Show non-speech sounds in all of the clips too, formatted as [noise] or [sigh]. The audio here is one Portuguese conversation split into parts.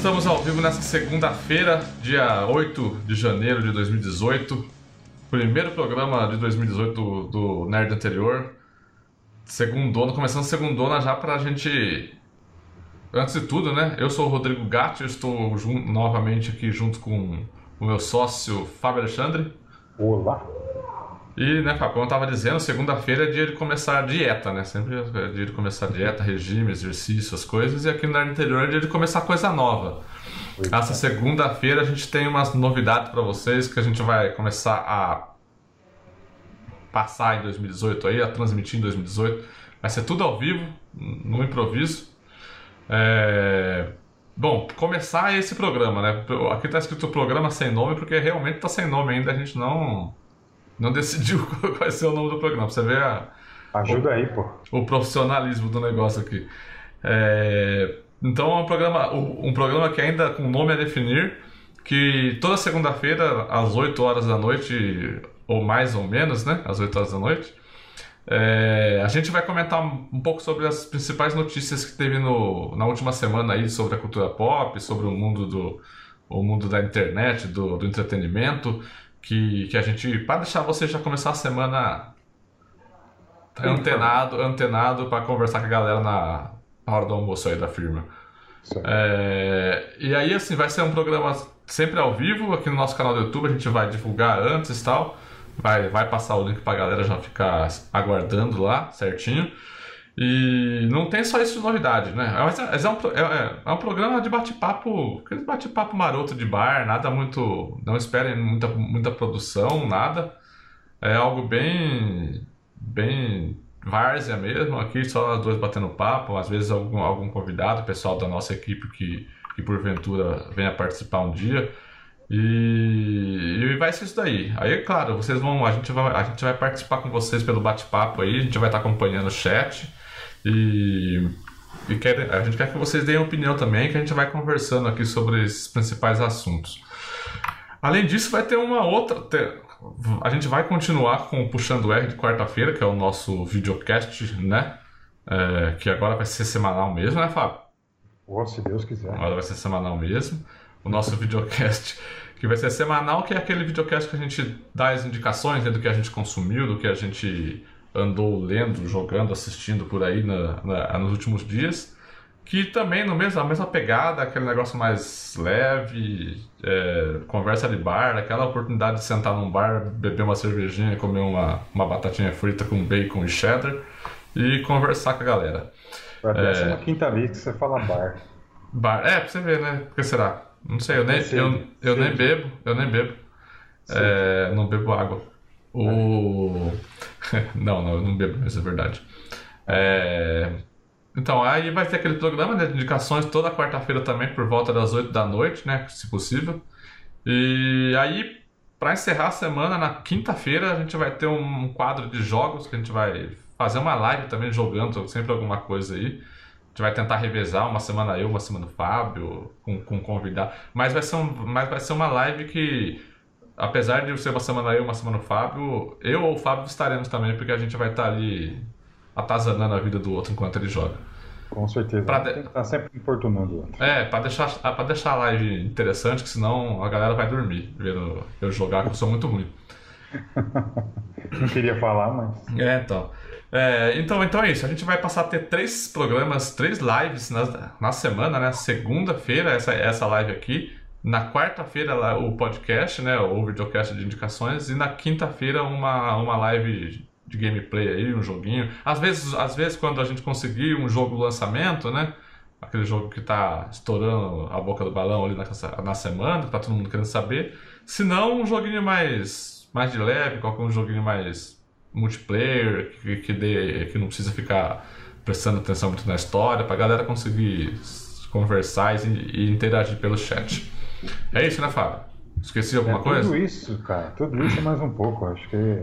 Estamos ao vivo nessa segunda-feira, dia 8 de janeiro de 2018. Primeiro programa de 2018 do, do Nerd anterior. Segundona, começando segundona já pra gente. Antes de tudo, né? Eu sou o Rodrigo Gatti, eu estou novamente aqui junto com o meu sócio Fábio Alexandre. Olá. E, né, Fábio, como eu tava dizendo, segunda-feira é dia de começar a dieta, né? Sempre é dia de começar a dieta, regime, exercício, as coisas. E aqui no Nerd Interior é dia de começar coisa nova. Essa segunda-feira a gente tem umas novidades para vocês que a gente vai começar a passar em 2018 aí, a transmitir em 2018. Vai ser tudo ao vivo, no improviso. É... Bom, começar esse programa, né? Aqui tá escrito programa sem nome porque realmente tá sem nome ainda, a gente não não decidiu [laughs] qual vai ser o nome do programa. Pra você ver a, Ajuda aí, pô. o profissionalismo do negócio aqui. É, então é um programa, um programa que ainda com nome a definir, que toda segunda-feira, às 8 horas da noite, ou mais ou menos, né? Às 8 horas da noite, é, a gente vai comentar um pouco sobre as principais notícias que teve no, na última semana aí sobre a cultura pop, sobre o mundo do o mundo da internet, do, do entretenimento, que, que a gente, para deixar você já começar a semana antenado, antenado para conversar com a galera na, hora do almoço aí da firma. É, e aí, assim, vai ser um programa sempre ao vivo aqui no nosso canal do YouTube. A gente vai divulgar antes e tal. Vai, vai passar o link pra galera já ficar aguardando lá certinho. E não tem só isso de novidade, né? Mas é, é um, é, é- é um programa de bate-papo, aquele bate-papo maroto de bar, nada muito. Não esperem muita, muita produção, nada. É algo bem. bem várzea mesmo, aqui só nós dois batendo papo, às vezes algum, algum convidado, pessoal da nossa equipe que, que porventura venha participar um dia. E, e vai ser isso daí. Aí, claro, vocês vão. A gente vai, a gente vai participar com vocês pelo bate-papo aí, a gente vai estar acompanhando o chat. E, e quer, a gente quer que vocês deem opinião também, que a gente vai conversando aqui sobre esses principais assuntos. Além disso, vai ter uma outra. ter- a gente vai continuar com o Puxando R de quarta-feira, que é o nosso videocast, né? É, que agora vai ser semanal mesmo, né, Fábio? Ó, se Deus quiser. Agora vai ser semanal mesmo. O nosso [laughs] videocast, que vai ser semanal, que é aquele videocast que a gente dá as indicações né, do que a gente consumiu, do que a gente andou lendo, jogando, assistindo por aí na- na- nos últimos dias. Que também no mesmo, a mesma pegada, aquele negócio mais leve, é, conversa de bar, aquela oportunidade de sentar num bar, beber uma cervejinha, comer uma, uma batatinha frita com bacon e cheddar e conversar com a galera. Vai É. décima quinta vez que você fala bar. Bar. É, pra você ver, né? Por que será? Não sei, eu nem, eu, eu nem bebo, eu nem bebo. É, não bebo água. O... [laughs] não, não, eu não bebo, isso é verdade. É, Então, aí vai ter aquele programa né, de indicações toda quarta-feira também, por volta das 8 da noite, né? Se possível. E aí, pra encerrar a semana, na quinta-feira, a gente vai ter um quadro de jogos que a gente vai fazer uma live também jogando sempre alguma coisa aí. A gente vai tentar revezar uma semana eu, uma semana o Fábio, com, com convidado. Mas vai, ser um, mas vai ser uma live que, apesar de ser uma semana eu, uma semana o Fábio, eu ou o Fábio estaremos também, porque a gente vai estar ali atazanando a vida do outro enquanto ele joga. Com certeza. Pra de- Tem que estar sempre importunando o outro. É, pra deixar, pra deixar a live interessante, que senão a galera vai dormir vendo eu jogar, que eu sou muito ruim. [laughs] Não queria falar, mas. É, então. É, então, então é isso. A gente vai passar a ter três programas, três lives na, na semana, né? Segunda-feira, essa, essa live aqui. Na quarta-feira, o podcast, né? O videocast de indicações. E na quinta-feira, uma, uma live de gameplay aí, um joguinho. Às vezes, às vezes, quando a gente conseguir um jogo lançamento, né? Aquele jogo que tá estourando a boca do balão ali na, na semana, que tá todo mundo querendo saber. Se não, um joguinho mais, mais de leve, qualquer um joguinho mais multiplayer, que, que, dê, que não precisa ficar prestando atenção muito na história, pra galera conseguir conversar e, e interagir pelo chat. É isso, né, Fábio? Esqueci alguma é coisa? tudo isso, cara. Tudo isso e mais um pouco. Acho que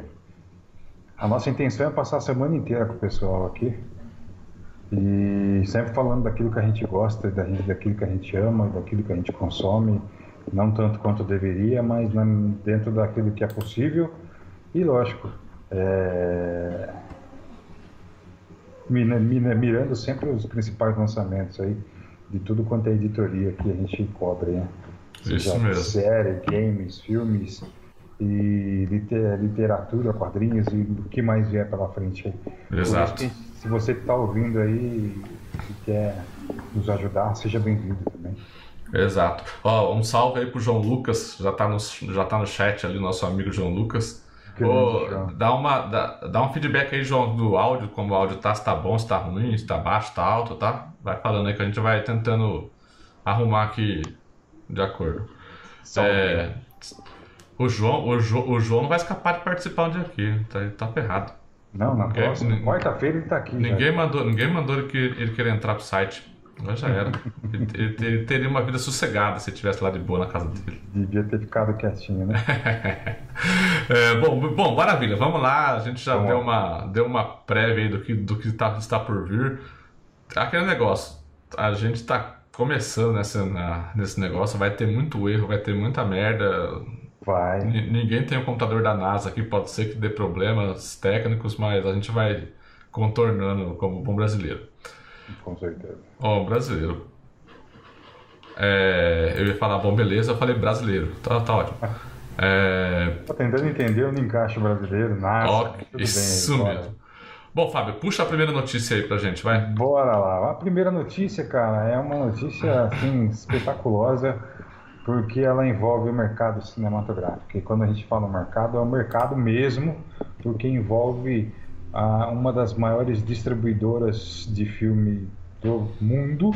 a nossa intenção é passar a semana inteira com o pessoal aqui. E sempre falando daquilo que a gente gosta, daquilo que a gente ama, daquilo que a gente consome. Não tanto quanto deveria, mas dentro daquilo que é possível. E lógico, é, mirando sempre os principais lançamentos aí. de tudo quanto é editoria que a gente cobre, né? Seja Isso mesmo. Série, games, filmes e literatura, quadrinhos e o que mais vier pela frente aí. Exato. se você está ouvindo aí e quer nos ajudar, seja bem-vindo também. Exato. Ó, um salve aí pro João Lucas, já tá no, já tá no chat ali, nosso amigo João Lucas. Oh, dá, uma, dá, dá um feedback aí, João, do áudio, como o áudio tá, se tá bom, se tá ruim, se tá baixo, se tá alto, tá? Vai falando aí que a gente vai tentando arrumar aqui de acordo. É, o, João, o, jo, o João não vai escapar de participar um dia aqui, tá, tá ferrado. Não, na próxima, quarta-feira ele tá aqui. Ninguém mandou, ninguém mandou ele, que, ele querer entrar pro site. Mas já era. [laughs] ele, ele, ele, teria uma vida sossegada se estivesse lá de boa na casa dele. Devia ter ficado quietinho, né? [laughs] é, bom, bom, maravilha. Vamos lá. A gente já deu uma, deu uma prévia aí do que, do que tá, está por vir. Aquele negócio. A gente está começando nessa, na, nesse negócio. Vai ter muito erro, vai ter muita merda. Vai. N ninguém tem um computador da NASA aqui. Pode ser que dê problemas técnicos, mas a gente vai contornando como bom brasileiro. Com certeza. Ó, oh, brasileiro. É, eu ia falar bom, beleza, eu falei brasileiro. Tá, tá ótimo. É... Tô tentando entender onde encaixa o brasileiro, nada. Oh, isso bem, mesmo. Bom, Fábio, puxa a primeira notícia aí pra gente, vai. Bora lá. A primeira notícia, cara, é uma notícia assim [laughs] espetaculosa porque ela envolve o mercado cinematográfico. E quando a gente fala mercado, é o mercado mesmo, porque envolve a uma das maiores distribuidoras de filme do mundo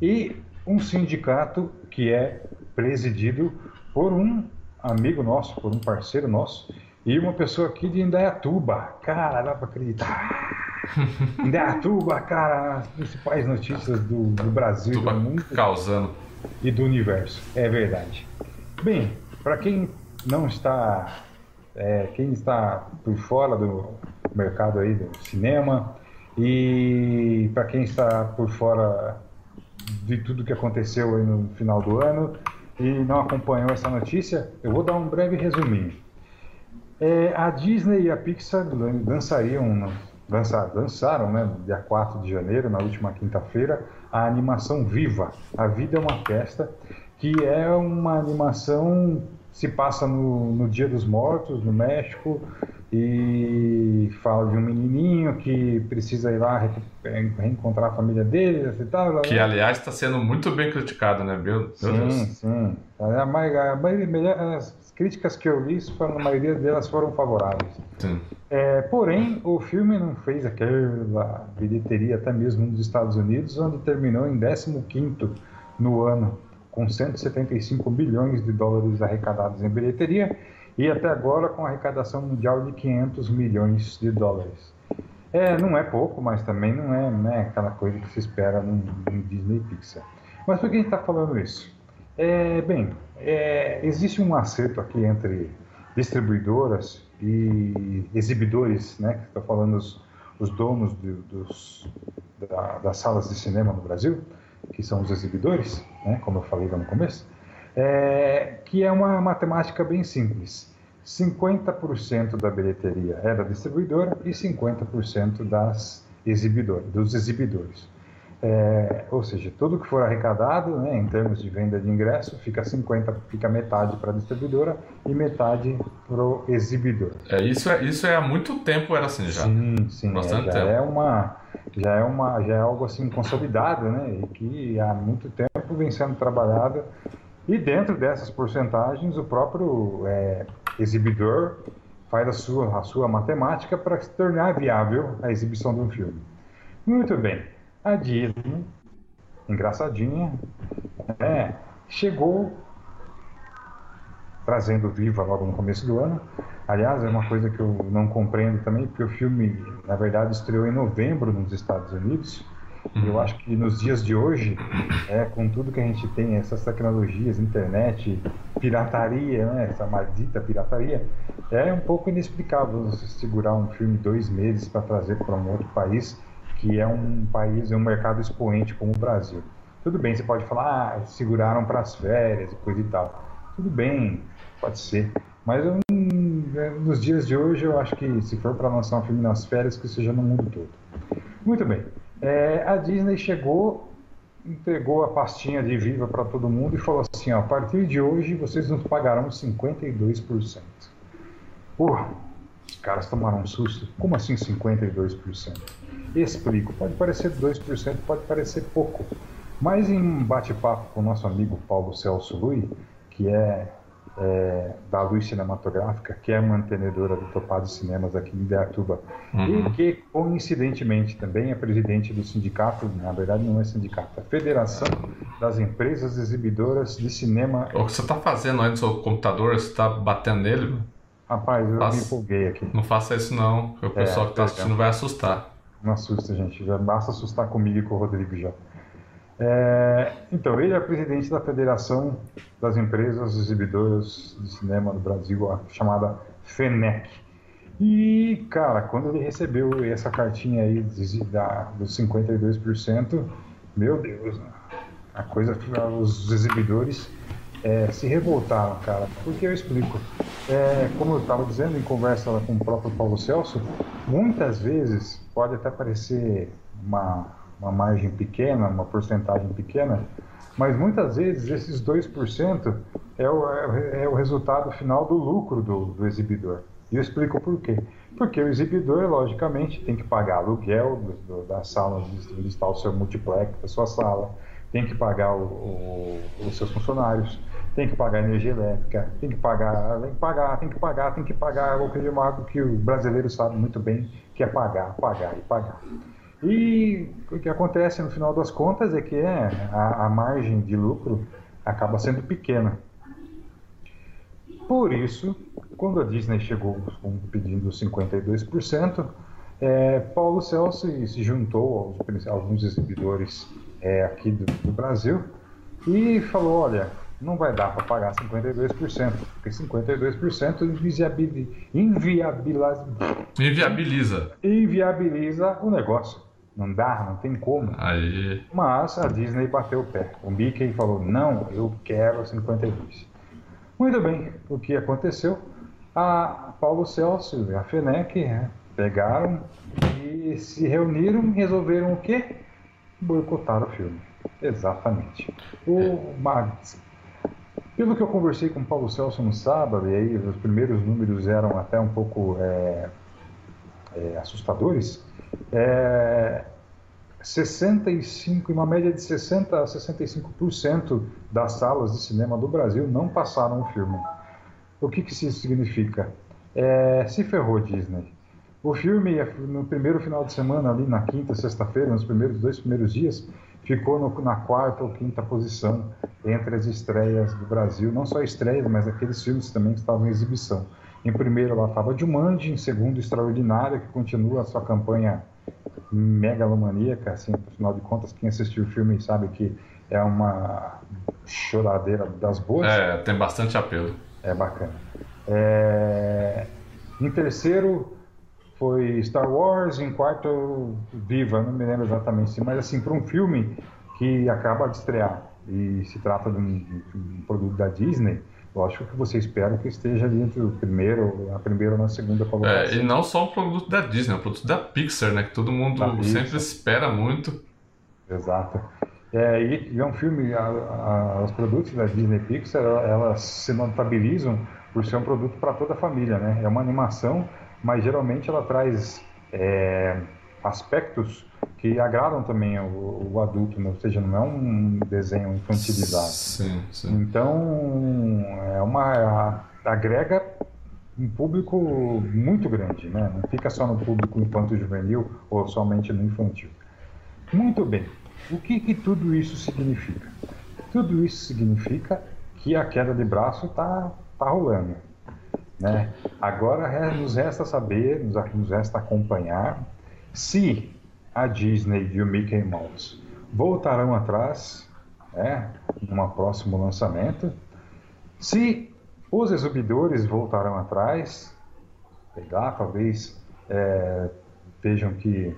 e um sindicato que é presidido por um amigo nosso, por um parceiro nosso e uma pessoa aqui de Indaiatuba. Cara, dá para acreditar. [laughs] Indaiatuba, cara, as principais notícias do, do Brasil, Tuba do mundo causando e do universo. É verdade. Bem, para quem não está é, quem está por fora do mercado aí do cinema e para quem está por fora de tudo que aconteceu aí no final do ano e não acompanhou essa notícia, eu vou dar um breve resuminho. É, a Disney e a Pixar lançariam, lançaram, lançaram né, dia 4 de janeiro, na última quinta-feira, a animação Viva, A Vida é uma Festa, que é uma animação se passa no, no Dia dos Mortos, no México, e fala de um menininho que precisa ir lá reencontrar a família dele e tal. Que, aliás, está sendo muito bem criticado, né, meu sim, Deus? Sim, a, a, a, as críticas que eu li, a maioria delas foram favoráveis. Sim. É, porém, o filme não fez aquela bilheteria até mesmo nos Estados Unidos, onde terminou em 15º no ano com 175 bilhões de dólares arrecadados em bilheteria e até agora com arrecadação mundial de 500 milhões de dólares. É, não é pouco, mas também não é né, aquela coisa que se espera num Disney Pixar. Mas por que a gente está falando isso? É, bem, é, existe um acerto aqui entre distribuidoras e exibidores, né? Estou falando os, os donos de, dos, da, das salas de cinema no Brasil, que são os exibidores, né, como eu falei lá no começo, é, que é uma matemática bem simples. 50% da bilheteria é da distribuidora e 50% das exibidores, dos exibidores. É, ou seja, tudo que for arrecadado, né, em termos de venda de ingresso, fica 50, fica metade para a distribuidora e metade para o exibidor. É isso, é isso é há muito tempo era assim já. Sim, sim, Bastante é, já tempo. é uma já é uma já é algo assim consolidado, né, e que há muito tempo vem sendo trabalhado. E dentro dessas porcentagens, o próprio é, exibidor faz a sua a sua matemática para se tornar viável a exibição de um filme. Muito bem a Disney, engraçadinha, é, chegou trazendo Viva logo no começo do ano. Aliás, é uma coisa que eu não compreendo também, porque o filme, na verdade, estreou em novembro nos Estados Unidos. E eu acho que nos dias de hoje, é, com tudo que a gente tem, essas tecnologias, internet, pirataria, né, essa maldita pirataria, é um pouco inexplicável você segurar um filme dois meses para trazer para um outro país que é um país, é um mercado expoente como o Brasil. Tudo bem, você pode falar, ah, seguraram para as férias e coisa e tal. Tudo bem, pode ser. Mas eu, é, nos dias de hoje, eu acho que se for para lançar um filme nas férias, que seja no mundo todo. Muito bem. É, a Disney chegou entregou a pastinha de Viva para todo mundo e falou assim: ó, a partir de hoje vocês nos pagarão 52%. Porra, os caras tomaram um susto. Como assim 52%? Explico. Pode parecer 2%, pode parecer pouco. Mas em bate-papo com o nosso amigo Paulo Celso Lui, que é é, da Luz Cinematográfica, que é mantenedora do Topado Cinemas aqui em Ideatuba, uhum. e que, coincidentemente, também é presidente do sindicato, na verdade não é sindicato, é a Federação das Empresas Exibidoras de Cinema. O que você está fazendo aí no seu computador? Você está batendo nele? Rapaz, eu me empolguei aqui. Não faça isso não, o pessoal é, que está assistindo vai assustar. Não assusta, gente. Já basta assustar comigo e com o Rodrigo já. É, então, ele é presidente da Federação das Empresas Exibidoras de Cinema do Brasil, a chamada FENEC. E, cara, quando ele recebeu essa cartinha aí da, dos 52%, meu Deus, a coisa, os exibidores é, se revoltaram, cara. Porque eu explico. É, como eu estava dizendo em conversa com o próprio Paulo Celso, muitas vezes pode até parecer uma uma margem pequena, uma porcentagem pequena, mas muitas vezes esses 2% é o, é, é o resultado final do lucro do, do exibidor. E eu explico por quê. Porque o exibidor, logicamente, tem que pagar aluguel do, do, da sala onde está o seu multiplex, da sua sala, tem que pagar o, o, os seus funcionários, tem que pagar energia elétrica, tem que pagar, tem que pagar, tem que pagar, tem que pagar, o que o brasileiro sabe muito bem que é pagar, pagar e pagar. E o que acontece no final das contas é que é, a, a margem de lucro acaba sendo pequena. Por isso, quando a Disney chegou pedindo 52%, é, Paulo Celso se juntou aos alguns exibidores é, aqui do, do, Brasil e falou: olha, não vai dar para pagar 52%, porque 52% inviabiliza, inviabiliza, inviabiliza. inviabiliza o negócio. Não dá, não tem como. Aí. Mas a Disney bateu o pé. O Mickey falou: não, eu quero 52. Muito bem, o que aconteceu? A Paulo Celso e a FENEC né, pegaram e se reuniram e resolveram o quê? Boicotar o filme. Exatamente. O Mags. Pelo que eu conversei com o Paulo Celso no sábado, e aí os primeiros números eram até um pouco é, é, assustadores, é, 65, uma média de 60 a 65% das salas de cinema do Brasil não passaram o filme. O que, que isso significa? É, se ferrou Disney. O filme, no primeiro final de semana, ali na quinta, sexta-feira, nos primeiros dois primeiros dias, ficou no, na quarta ou quinta posição entre as estreias do Brasil. Não só estreias, mas aqueles filmes também que estavam em exibição. Em primeiro ela estava Jumanji, em segundo Extraordinária, que continua a sua campanha megalomaníaca, assim, afinal de contas, quem assistiu o filme sabe que é uma choradeira das boas. É, tem bastante apelo. É bacana. É... Em terceiro foi Star Wars, em quarto Viva, não me lembro exatamente, mas assim, para um filme que acaba de estrear e se trata de um, de um produto da Disney, Lógico que você espera que esteja ali entre o primeiro, a primeira ou na segunda colocação. É, e não só um produto da Disney, é um produto da Pixar, né? Que todo mundo sempre espera muito. Exato. É, e, é um filme, a, a, os produtos da Disney Pixar, elas se notabilizam por ser um produto para toda a família, né? É uma animação, mas geralmente ela traz é, aspectos que agradam também o, o, adulto, né? ou seja, não é um desenho infantilizado. Sim, sim. Então, é uma agrega um público muito grande, né? Não fica só no público infanto-juvenil ou somente no infantil. Muito bem. O que, que tudo isso significa? Tudo isso significa que a queda de braço está tá rolando. Né? Agora nos resta saber, nos resta acompanhar se a Disney e o Mickey Mouse voltarão atrás, né, num próximo lançamento. Se os exibidores voltarão atrás, pegar, talvez é, vejam que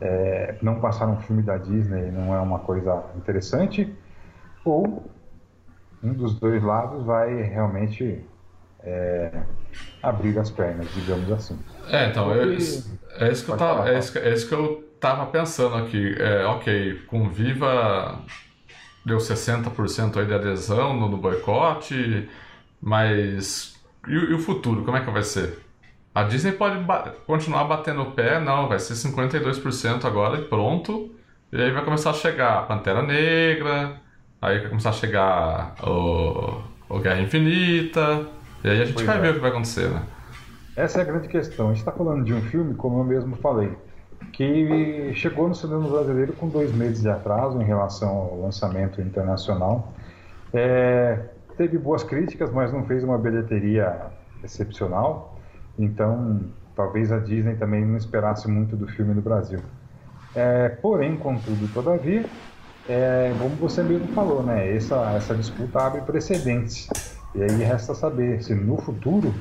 é, não passar um filme da Disney não é uma coisa interessante, ou um dos dois lados vai realmente é, abrir as pernas, digamos assim. É, então, é, é, isso que eu tava, é, isso, é isso que eu tava pensando aqui, é, ok, com Viva deu 60% aí de adesão no, no boicote, mas e, e, o futuro, como é que vai ser? A Disney pode ba continuar batendo o pé, não, vai ser 52% agora e pronto. E aí vai começar a chegar a Pantera Negra, aí vai começar a chegar o, o Guerra Infinita, e aí a gente pois vai é. ver o que vai acontecer, né? Essa é a grande questão. A gente está falando de um filme, como eu mesmo falei, que chegou no cinema brasileiro com dois meses de atraso em relação ao lançamento internacional. É, teve boas críticas, mas não fez uma bilheteria excepcional. Então, talvez a Disney também não esperasse muito do filme no Brasil. É, porém, contudo, todavia, é, como você mesmo falou, né, essa, essa disputa abre precedentes. E aí resta saber se no futuro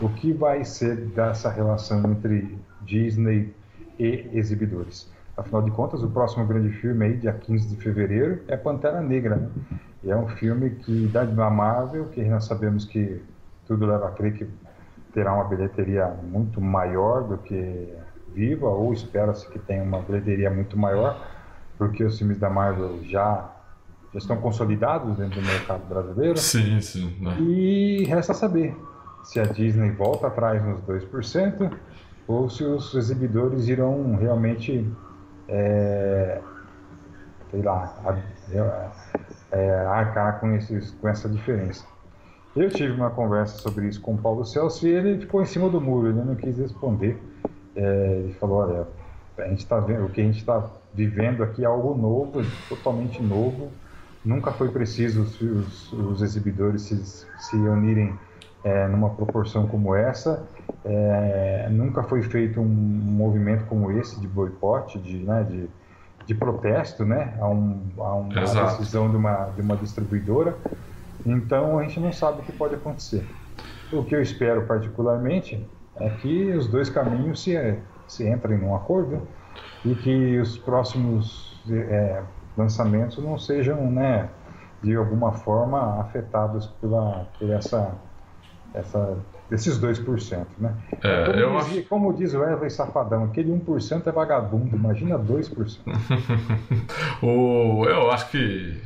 o que vai ser dessa relação entre Disney e exibidores. Afinal de contas, o próximo grande filme aí, dia 15 de fevereiro, é Pantera Negra. Né? E é um filme que da Marvel, que nós sabemos que tudo leva a crer que terá uma bilheteria muito maior do que Viva, ou espera-se que tenha uma bilheteria muito maior, porque os filmes da Marvel já já estão consolidados dentro do mercado brasileiro. Sim, sim. Né? E resta saber se a Disney volta atrás nos 2% ou se os exibidores irão realmente, é, sei lá, é, arcar com, esses, com essa diferença. Eu tive uma conversa sobre isso com o Paulo Celso e ele ficou em cima do muro, ele não quis responder. É, ele falou, olha, a gente tá vendo, o que a gente está vivendo aqui é algo novo, totalmente novo. Nunca foi preciso os, os, os exibidores se, se unirem é, numa proporção como essa. É, nunca foi feito um movimento como esse de boicote, de, né, de, de protesto né, a, um, a uma decisão de uma, de uma distribuidora. Então a gente não sabe o que pode acontecer. O que eu espero particularmente é que os dois caminhos se, se entrem num acordo e que os próximos é, lançamentos não sejam, né, de alguma forma afetados pela, por essa essa, desses 2%. Né? É, como, eu dizia, acho... como diz o Wesley Safadão, aquele 1% é vagabundo, imagina 2%. [laughs] o, eu acho que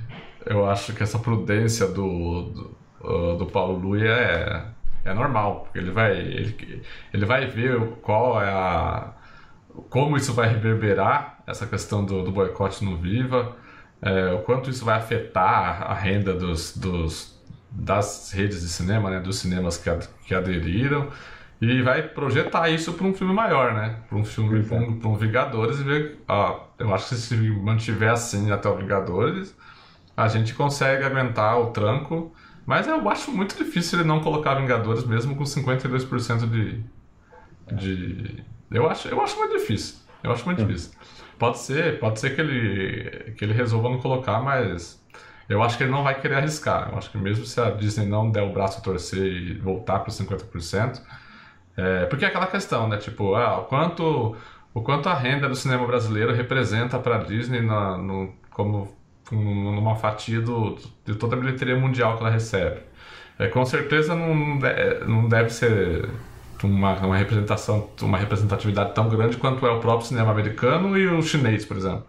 eu acho que essa prudência do, do, do Paulo Luia é, é normal, porque ele vai, ele, ele vai ver qual é a. como isso vai reverberar essa questão do, do boicote no Viva, é, o quanto isso vai afetar a renda dos, dos, das redes de cinema, né, dos cinemas que, ad, que aderiram, e vai projetar isso para um filme maior, né? Para um filme, para um, um, Vingadores e ver. Ó, eu acho que se mantiver assim até o Vingadores, a gente consegue aguentar o tranco. Mas eu acho muito difícil ele não colocar Vingadores mesmo com 52% de. de eu, acho, eu acho muito difícil. Eu acho muito difícil. Pode ser, pode ser que ele, que ele resolva não colocar, mas eu acho que ele não vai querer arriscar. Eu acho que mesmo se a Disney não der o braço a torcer e voltar para os 50%, é, porque é aquela questão, né? Tipo, ah, o, quanto, o quanto a renda do cinema brasileiro representa para a Disney na, no, como numa fatia do, de toda a bilheteria mundial que ela recebe. É, com certeza não, não deve ser uma, uma representação, uma representatividade tão grande quanto é o próprio cinema americano e o chinês, por exemplo.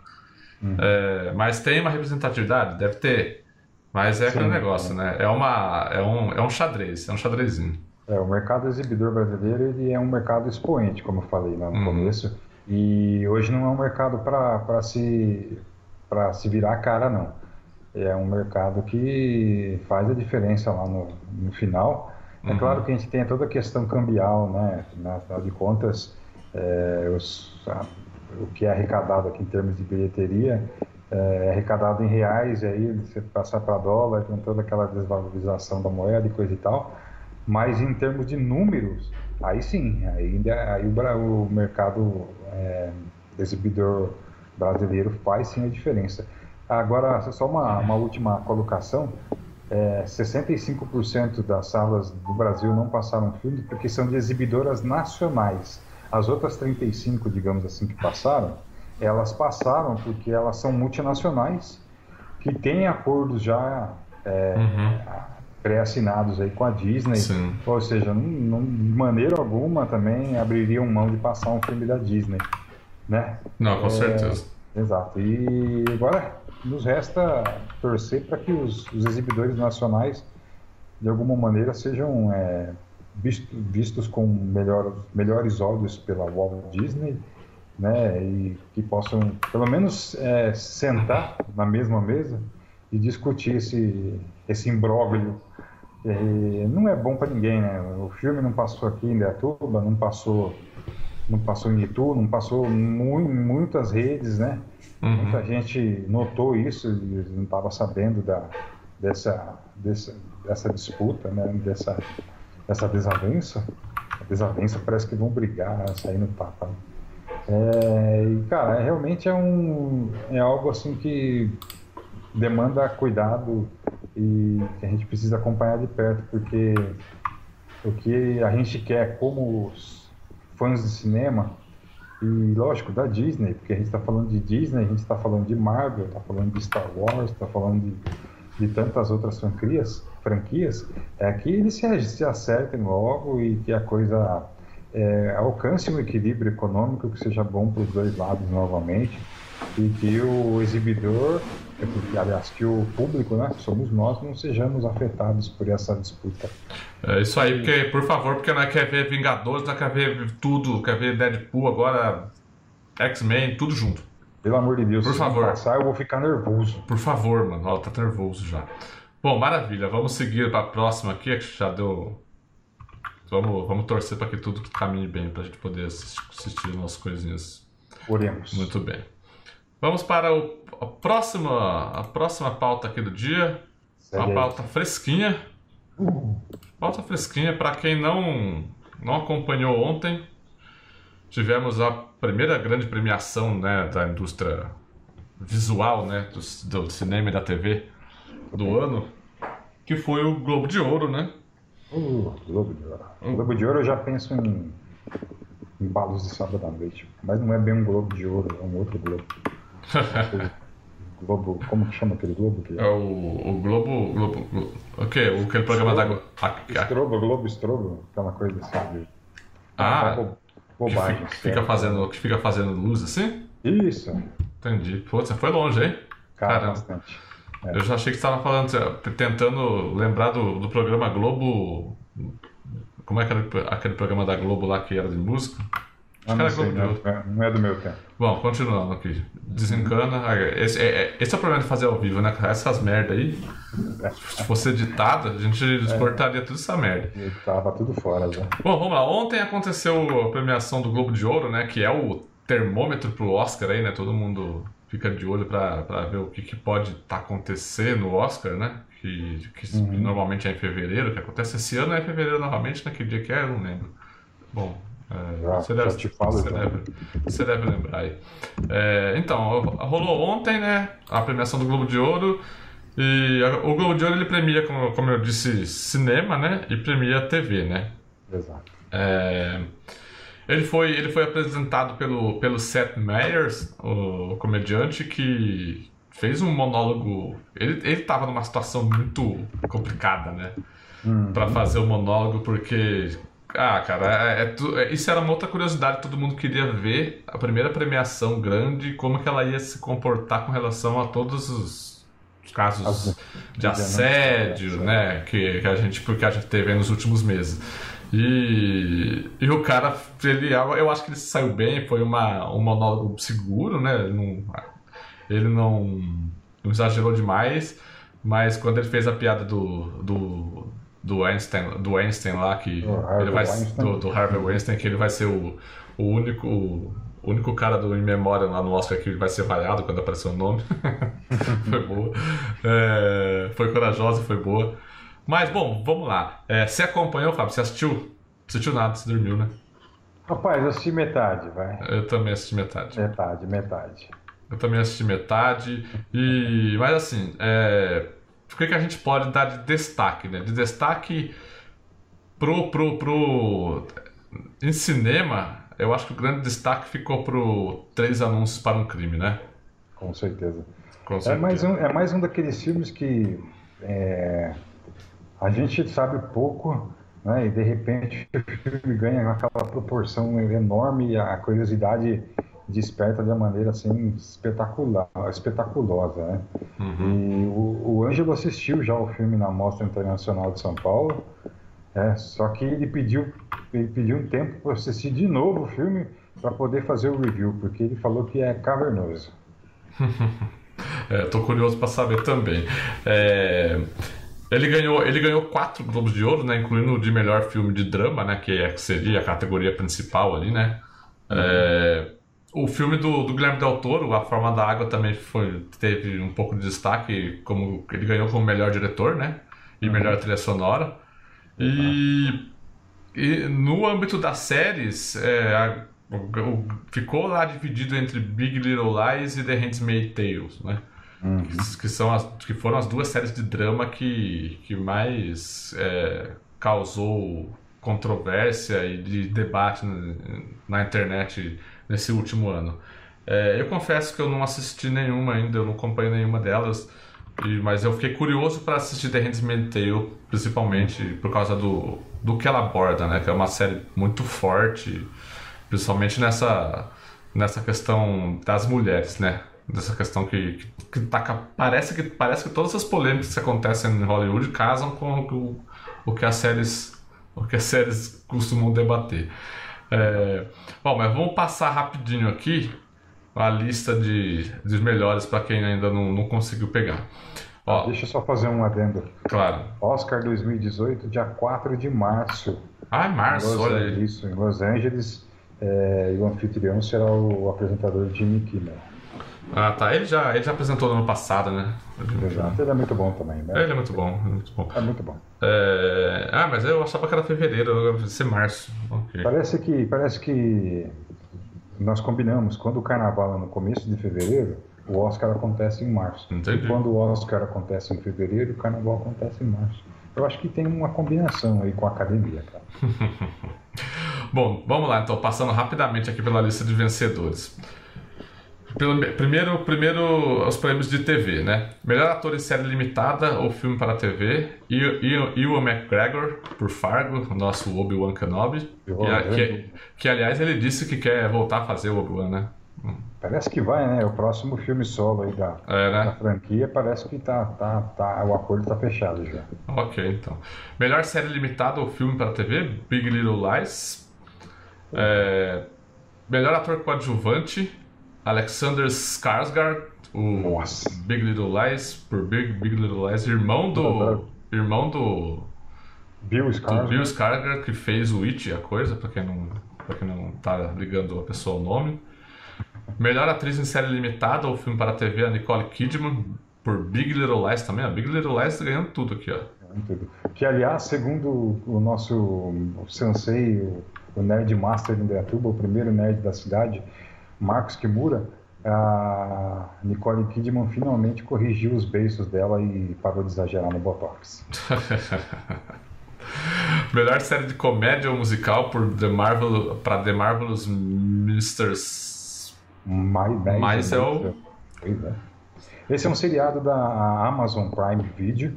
Uhum. É, mas tem uma representatividade? Deve ter. Mas é Sim, aquele negócio, é. né? É, uma, é, um, é um xadrez, é um xadrezinho. É, o mercado exibidor brasileiro ele é um mercado expoente, como eu falei lá no uhum. começo. E hoje não é um mercado para se, se virar a cara, não. É um mercado que faz a diferença lá no, no final. É uhum. claro que a gente tem toda a questão cambial, né? Afinal de contas, é, os, o que é arrecadado aqui em termos de bilheteria é, é arrecadado em reais, e aí você passar para dólar, com toda aquela desvalorização da moeda e coisa e tal. Mas em termos de números, aí sim, aí, aí o, o mercado é, exibidor brasileiro faz sim a diferença. Agora, só uma, uma última colocação. É, 65% das salas do Brasil não passaram filme porque são de exibidoras nacionais. As outras 35, digamos assim, que passaram, elas passaram porque elas são multinacionais que têm acordos já é, uhum. pré-assinados aí com a Disney, Sim. ou seja, não, de maneira alguma também abririam mão de passar um filme da Disney. né? Não, com é, certeza. Exato. E agora nos resta torcer para que os, os, exibidores nacionais, de alguma maneira, sejam é, visto, vistos com melhor, melhores olhos pela Walt Disney, né? E que possam, pelo menos, é, sentar na mesma mesa e discutir esse, esse imbróglio. E não é bom para ninguém, né? O filme não passou aqui em Deatuba, não passou, não passou em Itu, não passou em muitas redes, né? Uhum. Muita gente notou isso e não estava sabendo da, dessa, dessa, dessa disputa, né? Dessa, dessa desavença. A desavença parece que vão brigar, sair no tapa. É, e, cara, é, realmente é, um, é algo assim que demanda cuidado e que a gente precisa acompanhar de perto, porque o que a gente quer como fãs de cinema, e lógico, da Disney, porque a gente está falando de Disney, a gente está falando de Marvel, está falando de Star Wars, está falando de, de tantas outras franquias, franquias, é que eles se, se acertem logo e que a coisa é, alcance um equilíbrio econômico que seja bom para os dois lados novamente e que o exibidor, é aliás, que o público, né, somos nós, não sejamos afetados por essa disputa. É isso aí, porque, por favor, porque nós quer ver Vingadores, nós quer ver tudo, quer ver Deadpool, agora X-Men, tudo junto. Pelo amor de Deus, por favor. passar eu vou ficar nervoso. Por favor, mano, ó, tá nervoso já. Bom, maravilha, vamos seguir para a próxima aqui, que já deu Vamos, vamos torcer para que tudo caminhe bem, para a gente poder assistir, nossas coisinhas. Oremos. Muito bem. Vamos para o, a, próxima, a próxima pauta aqui do dia. Segue uma pauta fresquinha. Pauta fresquinha, para quem não, não acompanhou ontem, tivemos a primeira grande premiação né, da indústria visual né, do, do cinema e da TV do ano, que foi o Globo de Ouro, né? Uh, Globo de Ouro. Hum. Globo de Ouro eu já penso em, em balos de sábado à noite. Mas não é bem um Globo de Ouro, é um outro Globo. [laughs] Globo, como que chama aquele Globo? Que... É o, o Globo, Globo, Globo. O quê? O, aquele programa da. Estrobo, Globo Estrobo, aquela coisa assim. Ah, bobagem. Que fica, fazendo, que fica fazendo luz assim? Isso. Entendi. Pô, você foi longe, hein? Cara, Caramba. bastante. É. Eu já achei que você estava falando, tentando lembrar do, do programa Globo. Como é que era aquele programa da Globo lá que era de música? Acho não, sei, não, é, não, é do meu tempo. Bom, continuando aqui. Desencana. Esse é, é, esse é o problema de fazer ao vivo, né? Essas merda aí. [laughs] Se fosse editada, a gente exportaria tudo essa merda. Tava tudo fora já. Bom, vamos lá. Ontem aconteceu a premiação do Globo de Ouro, né? Que é o termômetro pro Oscar aí, né? Todo mundo fica de olho para ver o que, que pode estar tá acontecendo no Oscar, né? Que, que uhum. normalmente é em fevereiro, que acontece esse ano é em fevereiro novamente, naquele dia que é, eu não lembro. Bom, é, já, você, deve, te falo, você, então. deve, você deve lembrar aí. É, então, rolou ontem, né? A premiação do Globo de Ouro. E a, o Globo de Ouro ele premia, como, como eu disse, cinema, né? E premia TV, né? Exato. É, ele foi, ele foi apresentado pelo, pelo Seth Meyers, o comediante, que fez um monólogo. Ele, ele tava numa situação muito complicada, né? Hum. Pra fazer o monólogo, porque. Ah, cara, é, é, é, isso era uma outra curiosidade, todo mundo queria ver a primeira premiação grande, como que ela ia se comportar com relação a todos os casos de assédio, né, que, que a gente, porque a gente teve nos últimos meses. E, e o cara, ele, eu acho que ele saiu bem, foi uma, um monólogo seguro, né? Ele não, ele não, não exagerou demais, mas quando ele fez a piada do, do, do Einstein, do Einstein lá, que ele vai, do, do Harvey Weinstein, que ele vai ser o, o único. O único cara do In Memória lá no Oscar que vai ser vaiado quando aparecer o nome. [laughs] foi boa. É, foi corajosa, foi boa. Mas, bom, vamos lá. É, você acompanhou, Fábio? Você assistiu? Assistiu nada, você dormiu, né? Rapaz, eu assisti metade, vai. Eu também assisti metade. Metade, metade. Eu também assisti metade. E, mas assim, é, o que, que a gente pode dar de destaque, né? De destaque pro, pro, pro... Em cinema, eu acho que o grande destaque ficou pro Três Anúncios para um Crime, né? Com certeza. Com certeza. É, mais um, é mais um daqueles filmes que... É a gente sabe pouco, né? E de repente o filme ganha aquela proporção enorme, a curiosidade desperta de uma maneira assim espetacular, espetaculosa, né? E o, o Ângelo assistiu já o filme na Mostra Internacional de São Paulo, é, só que ele pediu, ele pediu um tempo para assistir de novo o filme para poder fazer o review, porque ele falou que é cavernoso. [laughs] É, tô curioso para saber também. É, ele ganhou, ele ganhou quatro Globos de Ouro, né, incluindo o de melhor filme de drama, né, que, é, que seria a categoria principal ali, né. É, o filme do, do Guilherme Del Toro, A Forma da Água, também foi, teve um pouco de destaque, como ele ganhou como melhor diretor, né, e melhor trilha sonora. E, e no âmbito das séries, é, a- o- o- ficou lá dividido entre Big Little Lies e The Handmaid's Tales, né? Que, que são as, que foram as duas séries de drama que, que mais é, causou controvérsia e de debate na, internet nesse último ano. É, eu confesso que eu não assisti nenhuma ainda, eu não acompanhei nenhuma delas, e- mas eu fiquei curioso para assistir The Handmaid's Tale, principalmente por causa do, do que ela aborda, né? Que é uma série muito forte, principalmente nessa, nessa questão das mulheres, né? Dessa questão que, que, que taca- parece, que parece que todas as polêmicas que acontecem em Hollywood casam com o, que o- que as séries o que as séries costumam debater. É, bom, mas vamos passar rapidinho aqui a lista de, dos melhores para quem ainda não, não conseguiu pegar. Ó, Deixa eu só fazer um adendo. claro. Oscar 2018, dia 4 de março. Ah, março, Los, olha aí. Isso, em Los Angeles. é, e o anfitrião será o apresentador Jimmy Kimmel. Ah, tá. Ele já, ele já apresentou no ano passado, né? Exato. Ele é muito bom também, né? Ele é muito bom, é muito bom. É muito bom. É, Ah, mas eu achava que era fevereiro, ia ser março. Ok. Parece que, parece que nós combinamos, quando o carnaval é no começo de fevereiro, o Oscar acontece em março. Entendi. E quando o Oscar acontece em fevereiro, o carnaval acontece em março. Eu acho que tem uma combinação aí com a academia, cara. [laughs] Bom, vamos lá então, passando rapidamente aqui pela lista de vencedores. Pelo- primeiro, primeiro os prêmios de TV, né? Melhor ator em série limitada ou filme para TV, Ewan McGregor, por Fargo, o nosso Obi-Wan Kenobi. Que, que, que, aliás, ele disse que quer voltar a fazer o Obi-Wan, né? Parece que vai, né? O próximo filme solo aí da, É, da né? franquia parece que tá, tá, tá, o acordo tá fechado já. Ok, então. Melhor série limitada ou filme para TV, Big Little Lies. É, melhor ator coadjuvante, Alexander Skarsgård, o Nossa. Big Little Lies, por Big, Big Little Lies, irmão do irmão do, Bill Skarsgård. Bill Skarsgård que fez o It, a coisa, para quem não para quem não tá ligando a pessoa ao nome. Melhor atriz em série limitada ou filme para TV, a Nicole Kidman, por Big Little Lies também. A Big Little Lies tá ganhando tudo aqui, ó. Tudo. Que, aliás, segundo o nosso sensei, o, o Nerd Master de Indaiatuba, o primeiro nerd da cidade, Marcos Kimura, a Nicole Kidman finalmente corrigiu os beiços dela e parou de exagerar no Botox. [laughs] Melhor série de comédia ou musical por The Marvel para The Marvelous Mr. 10 Maisel. Esse é um seriado da Amazon Prime Video,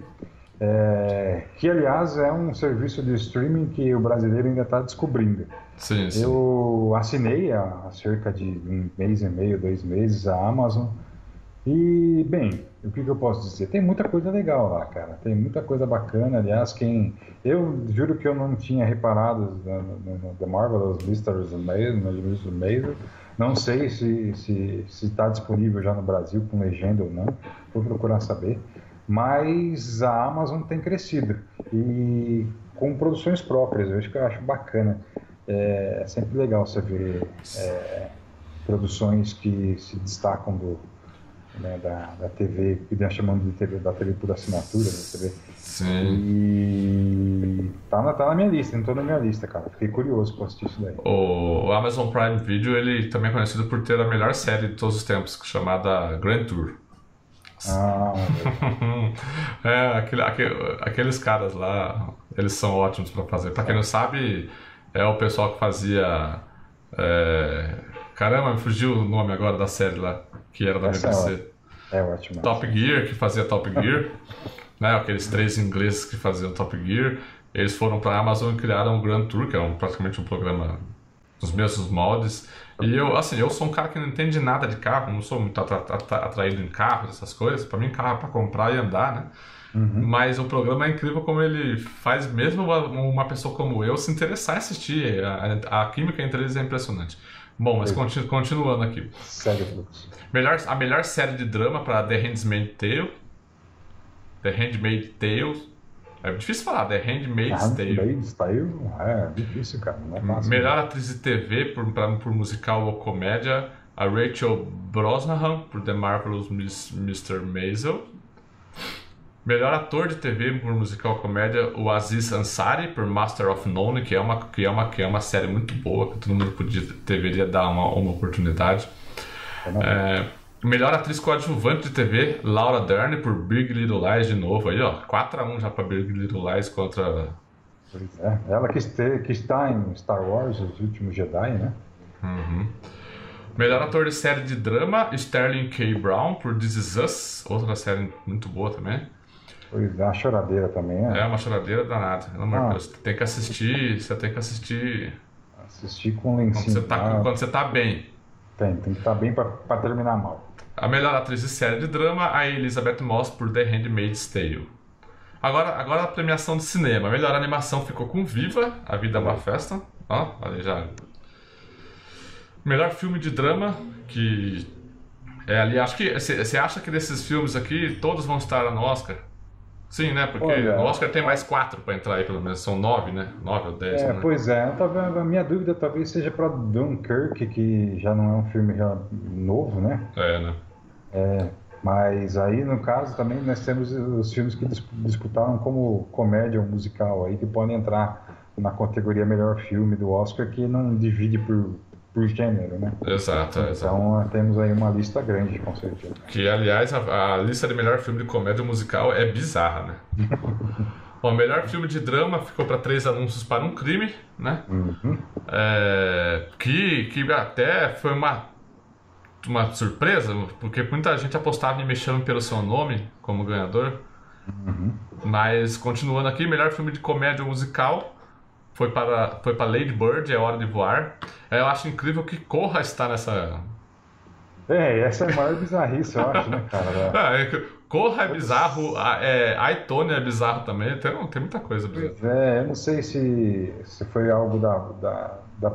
é, que, aliás, é um serviço de streaming que o brasileiro ainda está descobrindo. Sim, sim. Eu assinei há cerca de um mês e meio, dois meses a Amazon. E, bem, o que, que eu posso dizer? Tem muita coisa legal lá, cara. Tem muita coisa bacana. Aliás, quem. Eu juro que eu não tinha reparado The Marvelous Mysteries Maze. Não sei se está se, se tá disponível já no Brasil com legenda ou não. Vou procurar saber. Mas a Amazon tem crescido. E com produções próprias. Eu acho que eu acho bacana. É sempre legal você ver é, produções que se destacam do, né, da, da TV, que nós chamamos de TV, da TV por assinatura, né, TV. Sim. E tá na, tá na minha lista, entrou na minha lista, cara. Fiquei curioso pra assistir isso daí. O Amazon Prime Video ele também é conhecido por ter a melhor série de todos os tempos, chamada Grand Tour. Ah, [laughs] é, aquele, aquele- aqueles caras lá, eles são ótimos pra fazer. Pra quem não sabe, é o pessoal que fazia. é, Caramba, me fugiu o nome agora da série lá, que era da Essa é BBC. é ótimo. Top Gear, que fazia Top Gear, [laughs] né? Aqueles três ingleses que faziam Top Gear. Eles foram pra Amazon e criaram o Grand Tour, que é um, praticamente um programa nos mesmos moldes. E eu, assim, eu sou um cara que não entende nada de carro, não sou muito atra atra atraído em carros, essas coisas. Para mim, carro é para comprar e andar, né? Uhum. Mas o programa é incrível como ele faz mesmo uma, pessoa como eu se interessar em assistir. A, a química entre eles é impressionante. Bom, mas continu, continuando aqui. Sério, melhor, A melhor série de drama para The Handmaid's Tale. The Handmaid's Tale. É difícil falar, The Handmaid's Tale. Handmaid's Tale é difícil, cara. Não é fácil, melhor atriz de TV por, pra, por musical ou comédia. A Rachel Brosnahan por The Marvelous Miss, Mr. Maisel. Melhor ator de TV por musical comédia, o Aziz Ansari por Master of None, que é uma, que é uma, que é uma série muito boa, que todo mundo podia, deveria dar uma, uma oportunidade. É, melhor atriz coadjuvante de TV, Laura Dern por Big Little Lies de novo. Aí, ó, 4x1 já pra Big Little Lies contra. É, ela que, que está em Star Wars, Os Últimos Jedi, né? Uhum. Melhor ator de série de drama, Sterling K. Brown por This Is Us, outra série muito boa também. Pois é, uma choradeira também, é? É, uma choradeira danada. Pelo amor de ah. Deus, tem que assistir, você tem que assistir. Assistir com lencinho. Quando você tá, ah, quando você tá bem. Tem, tem que estar tá bem para terminar mal. A melhor atriz de série de drama, a Elizabeth Moss por The Handmaid's Tale. Agora, agora a premiação de cinema. A melhor animação ficou com Viva, A Vida é uma Festa. Ó, ali já. Melhor filme de drama, que. É ali, acho que. Você acha que desses filmes aqui, todos vão estar no Oscar? Sim, né? Porque Olha, o Oscar tem mais quatro para entrar aí, pelo menos. São nove, né? Nove ou dez. É, né? Pois é. A minha dúvida talvez seja para Dunkirk, que já não é um filme novo, né? É, né? É, mas aí, no caso, também nós temos os filmes que disputaram como comédia ou musical aí, que podem entrar na categoria melhor filme do Oscar, que não divide por por gênero, né? Exato, então exato. temos aí uma lista grande, com certeza. Que, aliás, a, a lista de melhor filme de comédia musical é bizarra, né? [laughs] o melhor filme de drama ficou para Três Anúncios para um Crime, né? Uhum. É, que, que até foi uma, uma surpresa, porque muita gente apostava em Me Chame Pelo Seu Nome como ganhador. Uhum. Mas, continuando aqui, melhor filme de comédia musical foi para, foi para Lady Bird, É Hora de Voar. É, eu acho incrível que Corra está nessa. É, essa é a maior bizarrice, eu acho, né, cara? [laughs] É, Corra é bizarro, é, Aitone é bizarro também, tem, tem muita coisa bizarra. É, eu não sei se, se foi algo da, da, da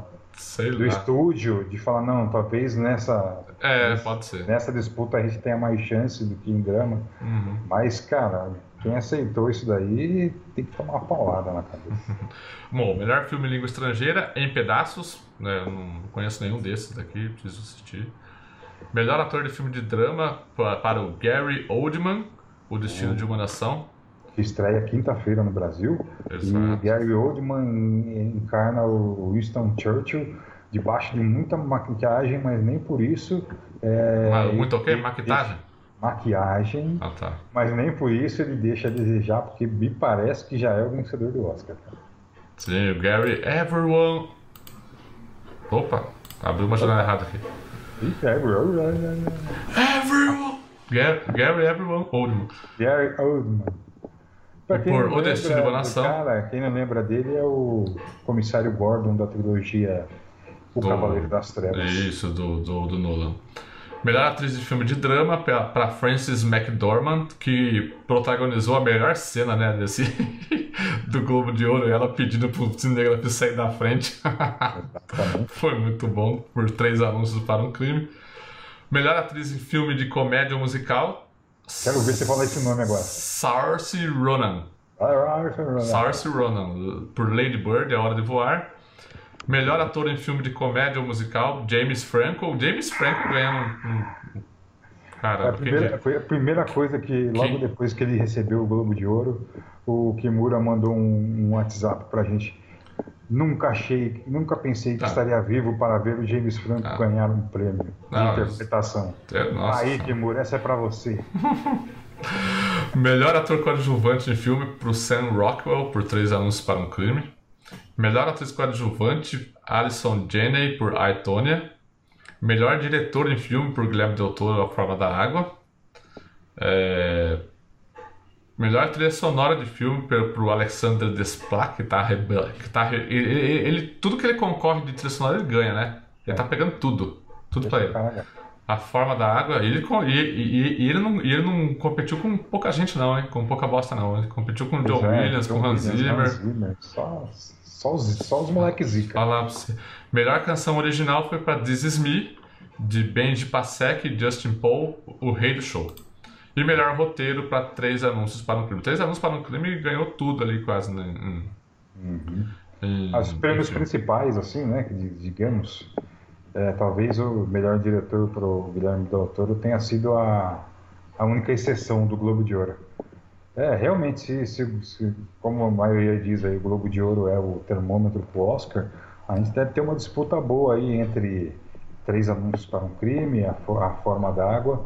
do lá. estúdio de falar, não, talvez nessa. É, nessa, pode ser. Nessa disputa a gente tenha mais chance do que em drama. Uhum. Mas, cara, quem aceitou isso daí tem que tomar uma paulada na cabeça. [laughs] Bom, melhor filme em língua estrangeira, Em Pedaços. Né, eu não conheço nenhum desses daqui, preciso assistir. Melhor ator de filme de drama para o Gary Oldman, O Destino de uma Nação. Que estreia quinta-feira no Brasil. Exato. E Gary Oldman encarna o Winston Churchill debaixo de muita maquiagem, mas nem por isso. É, muito o quê? Maquiagem? maquiagem, ah, tá. mas nem por isso ele deixa a desejar, porque me parece que já é o vencedor do Oscar. Sim, o Gary Everyone. Opa, abriu uma janela errada aqui. Everyone. Everyone. Gary, Gary Everyone Oldman. Gary Oldman. Pra quem Por O Destino de uma Nação. Cara, quem não lembra dele é o comissário Gordon da trilogia O do, Cavaleiro das Trevas. Isso, do, do, do Nolan. Melhor atriz de filme de drama para Frances McDormand, que protagonizou a melhor cena, né, desse [laughs] do Globo de Ouro, ela pedindo pro cinegrafista sair da frente. [laughs] Foi muito bom, por três anúncios para um crime. Melhor atriz em filme de comédia musical. Quero ver você falar esse nome agora. Saoirse Ronan. Saoirse Ronan, por Lady Bird, É Hora de Voar. Melhor ator em filme de comédia ou musical, James Franco. James Franco ganhando um. Cara, a primeira, foi a primeira coisa que, logo que... depois que ele recebeu o Globo de Ouro, o Kimura mandou um, um WhatsApp pra gente. Nunca achei, nunca pensei que tá. estaria vivo para ver o James Franco ah. ganhar um prêmio de interpretação. É, nossa. Aí, Kimura, essa é para você. [laughs] Melhor ator coadjuvante em filme pro Sam Rockwell por Três Anúncios para um Crime. Melhor atriz coadjuvante, Alison Janney por Aitonia. Melhor diretor em filme por Guilherme Del Toro, A Forma da Água. É... Melhor trilha sonora de filme pro, Alexander Desplat, que tá. Que tá ele, ele, tudo que ele concorre de trilha sonora ele ganha, né? Ele tá pegando tudo. Tudo pra ele. A forma da água, ele, e, e, e, ele não, e ele não competiu com pouca gente, não, hein? Com pouca bosta, não. Ele competiu com o John é, Williams, John com Hans Zimmer. Zimmer. Só, só, os, só os moleques zica. Falar pra você. Melhor canção original foi pra This Is Me, de Benji Pasek e Justin Paul, o rei do show. E melhor roteiro para três anúncios para um crime. Três anúncios para um crime ganhou tudo ali quase. Né? Uhum. Em, Os prêmios enfim. principais, assim, né? Digamos, é, talvez o melhor diretor para o Guilherme Del Toro tenha sido a, a única exceção do Globo de Ouro. É, realmente, se, se, se, como a maioria diz aí, o Globo de Ouro é o termômetro para o Oscar, a gente deve ter uma disputa boa aí entre Três Anúncios para um Crime, A, a Forma d'Água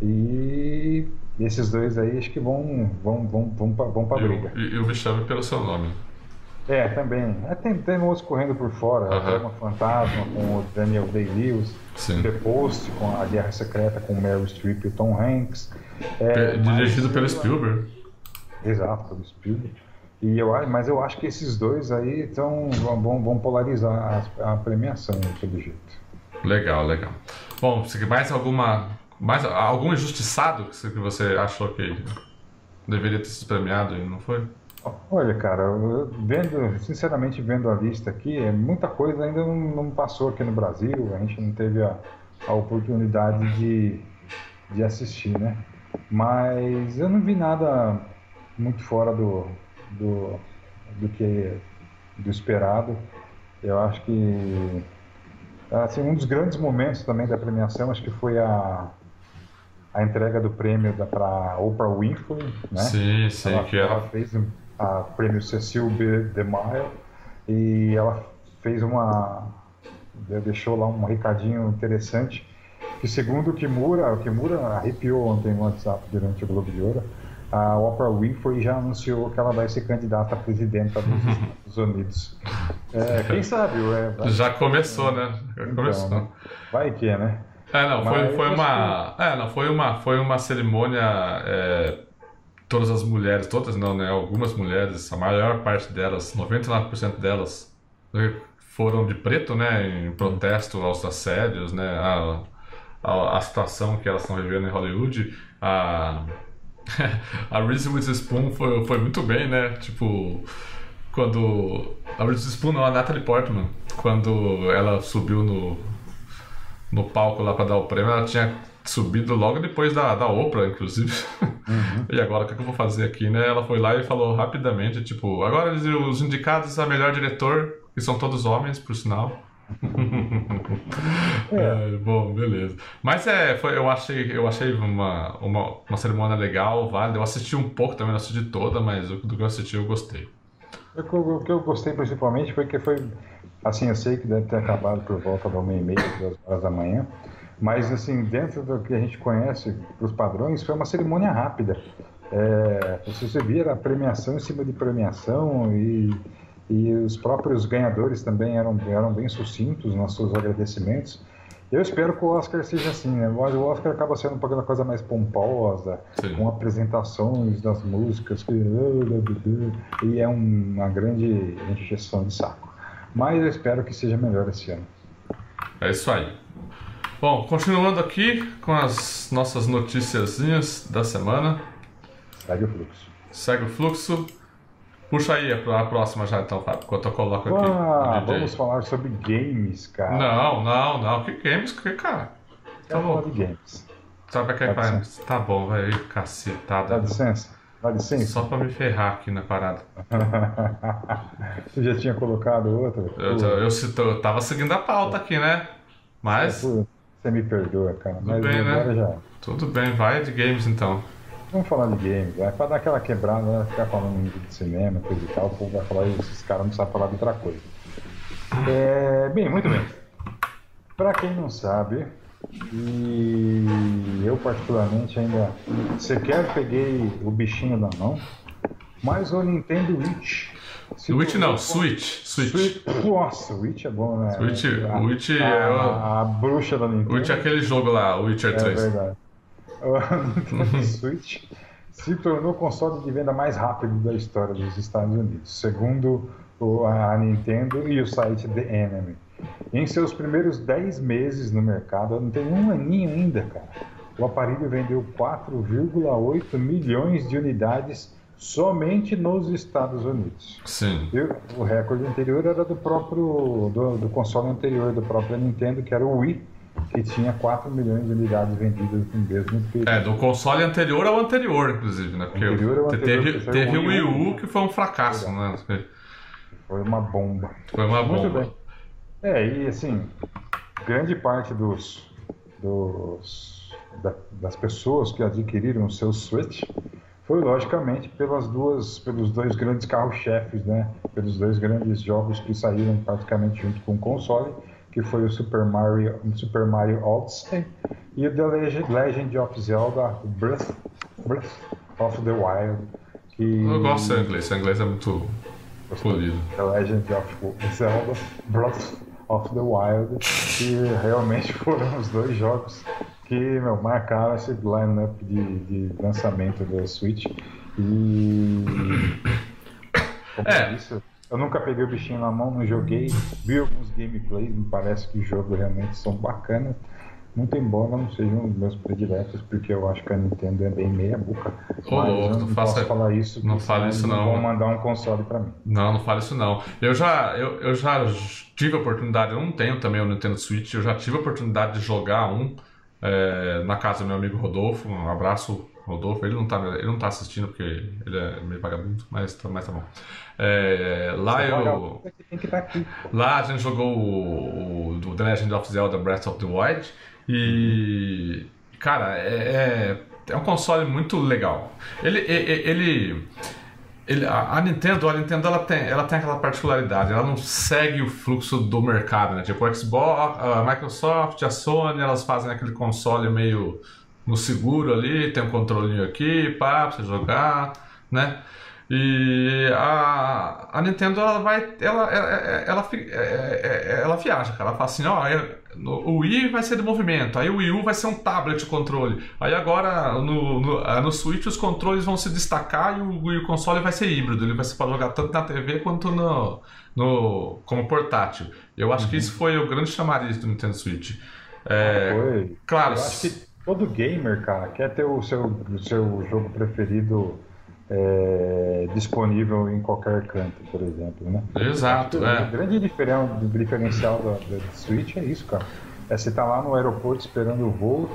e esses dois aí acho que vão, vão, vão, vão, pra, vão pra briga. E eu me chamo pelo seu nome. É, também. É, tem, tem outros correndo por fora. Uh -huh. Fantasma com o Daniel Day-Lewis. The Post com a Guerra Secreta com Meryl Streep e Tom Hanks. É, Dirigido pelo Spielberg. Exato, pelo Spielberg. E eu, mas eu acho que esses dois aí tão, vão, vão polarizar a, a premiação, pelo jeito. Legal, legal. Bom, mais alguma mais algum injustiçado que você achou que deveria ter sido premiado e não foi? Olha, cara, vendo, sinceramente vendo a lista aqui, é, muita coisa ainda não, não, passou aqui no Brasil, a gente não teve a, a oportunidade de, de assistir, né? Mas eu não vi nada muito fora do, do, do que do esperado. Eu acho que assim, um dos grandes momentos também da premiação acho que foi a, a entrega do prêmio para Oprah Winfrey, né? Sim, sim, ela, que ela... ela fez o prêmio Cecil B. DeMille e ela fez uma deixou lá um recadinho interessante que segundo o Kimura, o Kimura arrepiou ontem no WhatsApp durante o Globo de Ouro, a Oprah Winfrey já anunciou que ela vai ser candidata a presidenta dos Estados Unidos. É, quem sabe? É, já começou, né? Já então, começou. Vai que é, né? É, não, foi, foi uma. É, não, foi uma, foi uma cerimônia. É, todas as mulheres, todas não, né? Algumas mulheres, a maior parte delas, 99% delas, foram de preto, né? Em protesto aos assédios, né? A, a, a situação que elas estão vivendo em Hollywood. A, [laughs] a Reese Witherspoon foi, foi muito bem, né? Tipo, quando. A Reese Witherspoon, não, a Natalie Portman, quando ela subiu no no palco lá para dar o prêmio, ela tinha subido logo depois da, da Oprah, inclusive. Uhum. [laughs] e agora o que, eu vou fazer aqui, né? Ela foi lá e falou rapidamente, tipo, agora os indicados a melhor diretor, que são todos homens, por sinal. [laughs] é. É, bom, beleza. Mas é, foi, eu achei, eu achei uma, uma, uma cerimônia legal, válida. Eu assisti um pouco também, não assisti toda, mas do que eu assisti eu gostei. O que eu gostei principalmente foi que foi Assim, eu sei que deve ter acabado por volta da uma e meia, duas horas da manhã, mas assim, dentro do que a gente conhece, os padrões, foi uma cerimônia rápida. É, você via a premiação em cima de premiação e, e os próprios ganhadores também eram, eram bem sucintos nos seus agradecimentos. Eu espero que o Oscar seja assim, né? O Oscar acaba sendo uma coisa mais pomposa, Sim. com apresentações das músicas, e é uma grande encheção de saco. Mas eu espero que seja melhor esse ano. É isso aí. Bom, continuando aqui com as nossas noticiazinhas da semana. Segue o fluxo. Segue o fluxo. Puxa aí a próxima já então, Fábio, enquanto eu coloco aqui. Ah, vamos falar sobre games, cara. Não, não, não. Que games? Que, cara? Tá bom. de games. Sabe que é que Tá bom, vai aí, cacetada. Dá licença. Dá licença. Só pra me ferrar aqui na parada. [laughs] Você já tinha colocado outra? Eu, eu, eu, eu tava seguindo a pauta aqui, né? Mas. Você me perdoa, cara. Tudo Mas bem, né? Já... Tudo bem, vai de games então. Vamos falar de games, vai pra dar aquela quebrada, né? ficar falando de cinema, coisa e tal, o povo vai falar, esses caras não sabem falar de outra coisa. É, bem, muito bem. Pra quem não sabe, e eu particularmente ainda sequer peguei o bichinho da mão, mas o Nintendo Witch. Switch não, Switch. Switch. Switch. Nossa, Switch é bom, né? Switch, a, Witch a, é o... a, bruxa da Nintendo. Witch é aquele jogo lá, Witcher 3. É verdade. O [laughs] Nintendo [laughs] Switch se tornou o console de venda mais rápido da história dos Estados Unidos, segundo a Nintendo e o site The Enemy. Em seus primeiros 10 meses no mercado, não tem um aninho ainda, cara, o aparelho vendeu 4,8 milhões de unidades somente nos Estados Unidos. Sim. E o recorde anterior era do próprio do, do console anterior da própria Nintendo, que era o Wii, que tinha 4 milhões de unidades vendidas no mesmo período. É, do console anterior ao anterior, inclusive, né? Porque anterior ao anterior, teve, teve o Wii U que foi um fracasso, né? Foi uma bomba. Foi uma Muito bomba. Bem. É, e assim, grande parte dos, dos da, das pessoas que adquiriram o seu Switch foi logicamente pelas duas, pelos dois grandes carros-chefes, né? Pelos dois grandes jogos que saíram praticamente junto com o console, que foi o Super Mario, Super Mario Odyssey e o The Legend, Legend of Zelda Breath, Breath of the Wild. Que... Eu gosto do inglês, o inglês é muito polido. The Legend of Zelda Breath of the Wild, que realmente [laughs] foram os dois jogos que meu, marcaram esse line-up de, de lançamento da Switch. E. Como é. isso, eu nunca peguei o bichinho na mão, não joguei, vi alguns gameplays, me parece que os jogos realmente são bacanas. Muito embora não sejam meus prediletos, porque eu acho que a Nintendo é bem meia boca. Ô, mas eu não faça... posso falar isso. Não fale isso não. Vão mandar um console para mim. Não, não fale isso não. Eu já, eu, eu já tive a oportunidade, eu não tenho também o Nintendo Switch, eu já tive a oportunidade de jogar um é, na casa do meu amigo Rodolfo. Um abraço, Rodolfo. Ele não tá, ele não tá assistindo porque ele é meio vagabundo, mas, tá, mas tá bom. É, lá Você eu. Tá lá a gente jogou o, o The Legend of Zelda Breath of the Wild e. Cara, é, é, é um console muito legal. Ele, ele, ele, a, Nintendo, a Nintendo ela tem, ela tem aquela particularidade, ela não segue o fluxo do mercado, né? Tipo, o Xbox, a Microsoft, a Sony, elas fazem aquele console meio no seguro ali, tem um controlinho aqui, pá, pra você jogar, né? E a, a Nintendo ela vai. Ela, ela, ela, ela, ela viaja, cara. Ela fala assim: ó, o Wii vai ser de movimento, aí o Wii U vai ser um tablet controle. Aí agora no, no, no Switch os controles vão se destacar e o, console vai ser híbrido. Ele vai ser para jogar tanto na TV quanto no, no, como portátil. Eu acho uhum. que isso foi o grande chamariz do Nintendo Switch. É, foi. Claro. Eu acho que todo gamer, cara, quer ter o seu, o seu jogo preferido é, disponível em qualquer canto, por exemplo, né? Exato. É. O grande diferencial da, da Switch é isso, cara. É você tá lá no aeroporto esperando o voo,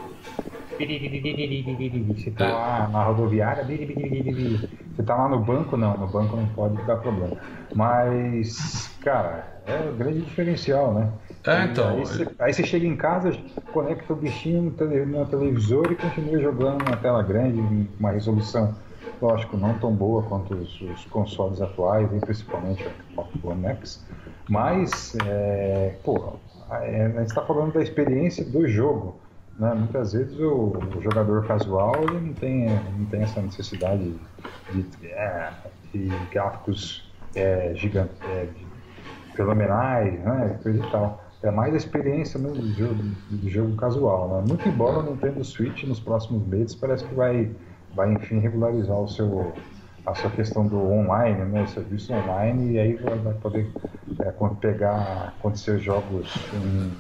você tá lá na rodoviária, você tá lá no banco, não, no banco não pode dar problema. Mas, cara, é o grande diferencial, né? É, então. Aí você, aí você, chega em casa, conecta o bichinho no, tele, no televisor e continua jogando na tela grande, uma resolução lógico, não tão boa quanto os, os consoles atuais, e principalmente o One X, mas, é, pô, é, a gente está falando da experiência do jogo. Né? Muitas vezes o, o, jogador casual ele não, tem, não tem essa necessidade de, de, é, de gráficos é, gigantes, é, fenomenais, né? coisa e tal. É mais a experiência do jogo, do jogo casual. Né? Muito embora o Nintendo Switch nos próximos meses parece que vai vai enfim regularizar o seu a sua questão do online, né, o serviço online, e aí vai poder é, pegar, acontecer jogos em,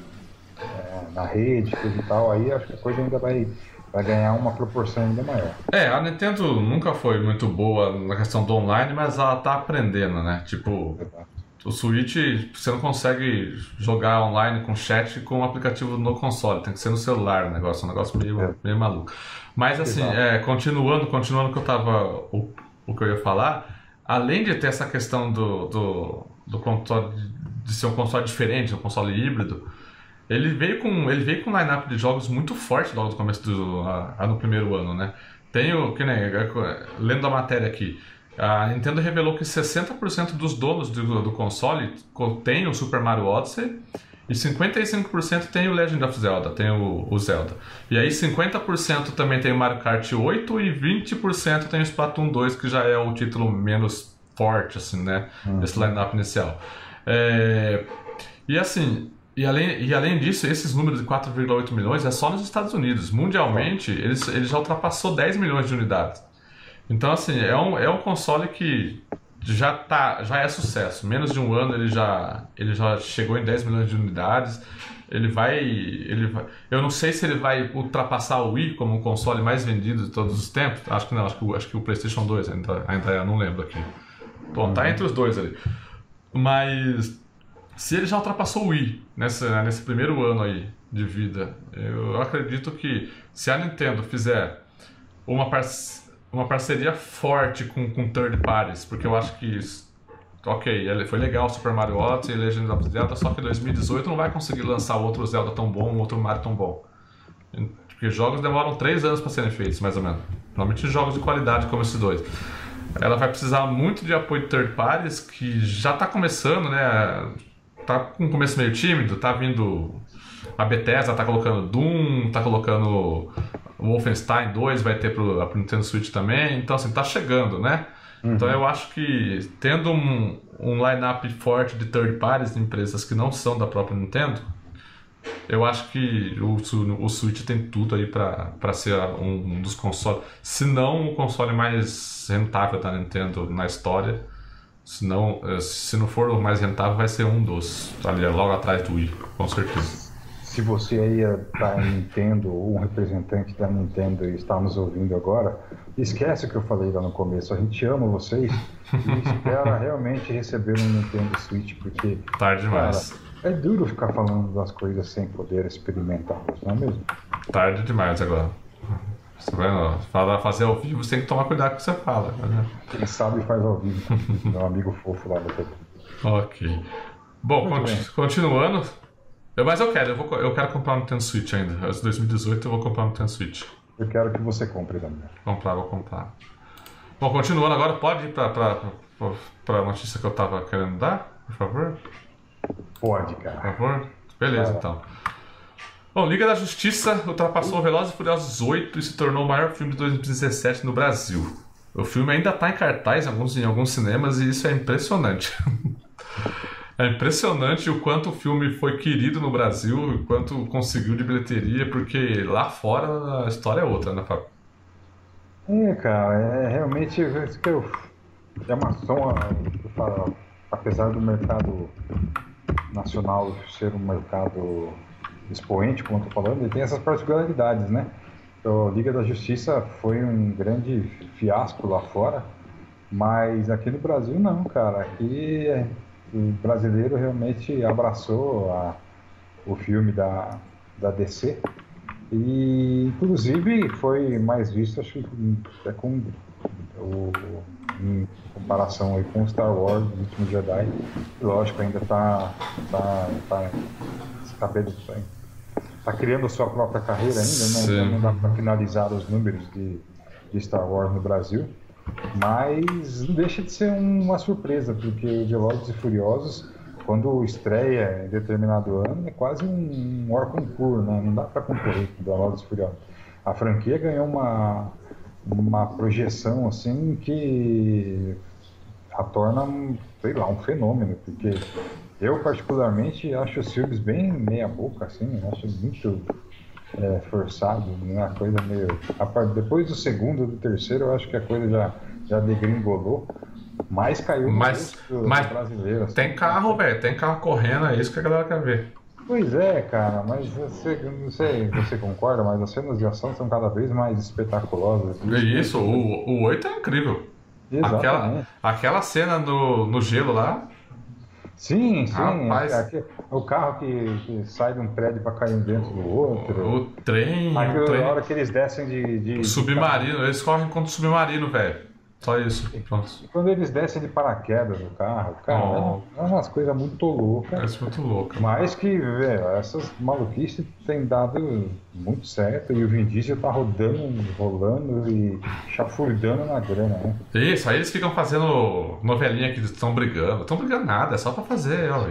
é, na rede, coisa e tal, aí acho que a coisa ainda vai, vai ganhar uma proporção ainda maior. É, a Nintendo nunca foi muito boa na questão do online, mas ela tá aprendendo, né? Tipo, Exato. O Switch você não consegue jogar online com chat com o aplicativo no console, tem que ser no celular o negócio, é um negócio meio, é. meio maluco. Mas assim, é, continuando, continuando o que eu tava. O, o que eu ia falar, além de ter essa questão do, do, do console de ser um console diferente, um console híbrido, ele veio com ele veio com um lineup de jogos muito forte logo no começo do a, no primeiro ano, né? Tenho que nem lendo a matéria aqui, a Nintendo revelou que 60% dos donos do, do console tem o Super Mario Odyssey e 55% tem o Legend of Zelda, tem o, o, Zelda. E aí 50% também tem o Mario Kart 8 e 20% tem o Splatoon 2, que já é o título menos forte, assim, né? Uhum. Desse lineup inicial. É... E assim, e além, e além disso, esses números de 4,8 milhões é só nos Estados Unidos. Mundialmente, eles, ele já ultrapassou 10 milhões de unidades. Então, assim, é um, é um console que já, tá, já é sucesso. Menos de um ano ele já, ele já chegou em 10 milhões de unidades. Ele vai, ele vai. Eu não sei se ele vai ultrapassar o Wii como o console mais vendido de todos os tempos. Acho que não, acho que, acho que o PlayStation 2 ainda, ainda é, não lembro aqui. Bom, tá entre os dois ali. Mas se ele já ultrapassou o Wii nessa, nesse primeiro ano aí de vida, eu acredito que se a Nintendo fizer uma, par uma parceria forte com, com third parties, porque eu acho que ok, foi legal Super Mario Odyssey e Legend of Zelda, só que 2018 não vai conseguir lançar outro Zelda tão bom, outro Mario tão bom. Porque jogos demoram 3 anos para serem feitos, mais ou menos. Normalmente jogos de qualidade como esses dois. Ela vai precisar muito de apoio de third parties, que já está começando, né? Tá com um começo meio tímido, tá vindo. A Bethesda tá colocando Doom, tá colocando Wolfenstein 2, vai ter pro, pro Nintendo Switch também. Então, assim, tá chegando, né? Uhum. Então eu acho que tendo um, um line-up forte de third parties, de empresas que não são da própria Nintendo, eu acho que o, o Switch tem tudo aí para ser um, um, dos consoles, se não o console mais rentável da Nintendo na história. Se não, eh, se não for o mais rentável, vai ser um dos, ali logo atrás do Wii, com certeza. Se você aí está Nintendo ou um representante da Nintendo e está nos ouvindo agora, Esquece o que eu falei lá no começo. A gente ama vocês e espera realmente receber um Nintendo Switch, porque. Tarde demais. Cara, é duro ficar falando das coisas sem poder experimentá-las, não é mesmo? Tarde demais agora. Você vai falar, fazer ao vivo, você tem que tomar cuidado com o que você fala. Né? Quem sabe faz ao vivo. [laughs] Meu amigo fofo lá do Ok. Bom, continu continuando. Eu, mas eu quero, eu, vou, eu quero comprar um Nintendo Switch ainda. Em 2018 eu vou comprar um Nintendo Switch. Eu quero que você compre também. Comprar, vou comprar. Bom, continuando agora, pode ir para a notícia que eu estava querendo dar, por favor? Pode, cara. Por favor? Beleza, então. Bom, Liga da Justiça ultrapassou uh. Velozes e Furiosos 8 e se tornou o maior filme de 2017 no Brasil. O filme ainda está em cartaz em alguns, em alguns cinemas e isso é impressionante. [laughs] É impressionante o quanto o filme foi querido no Brasil, o quanto conseguiu de bilheteria, porque lá fora a história é outra, né, Fábio? É, cara, é realmente isso que eu. É uma soma, apesar do mercado nacional ser um mercado expoente, como eu tô falando, ele tem essas particularidades, né? Então, a Liga da Justiça foi um grande fiasco lá fora, mas aqui no Brasil não, cara. Aqui o brasileiro realmente abraçou a, o filme da, da DC e inclusive foi mais visto acho que é com o, em comparação aí com Star Wars o último Jedi. Lógico ainda está tá, tá, tá, tá, tá criando sua própria carreira ainda né? não dá para finalizar os números de, de Star Wars no Brasil mas não deixa de ser uma surpresa, porque o Velozes e Furiosos, quando estreia em determinado ano, é quase um, um concurso, né? não dá para concorrer com Velozes e Furiosos. A franquia ganhou uma, uma projeção assim que a torna, sei lá, um fenômeno, porque eu particularmente acho os filmes bem meia boca, assim, acho muito é, forçado, uma coisa meio. Depois do segundo, do terceiro, eu acho que a coisa já, já degringolou. Mas caiu no mas, mas brasileiro. Assim. Tem carro, velho, tem carro correndo, é isso que a galera quer ver. Pois é, cara, mas você, não sei se você concorda, mas as cenas de ação são cada vez mais espetaculosas. Isso, o, o 8 é incrível. Exatamente. Aquela, aquela cena no, no gelo lá, Sim, sim. Rapaz. Aqui, o carro que, que, sai de um prédio para cair dentro do outro. O trem. Aquela o trem. hora que eles descem de. de o submarino, de eles correm contra o submarino, velho. Só isso. Pronto. Quando eles descem de paraquedas no carro, cara, oh. é umas coisas muito loucas. É muito louca. Mas que, velho, essas maluquices têm dado muito certo e o Vin Diesel tá rodando, rolando e chafurdando na grana, né? Isso, aí eles ficam fazendo novelinha que estão brigando. Estão brigando nada, é só pra fazer, ó.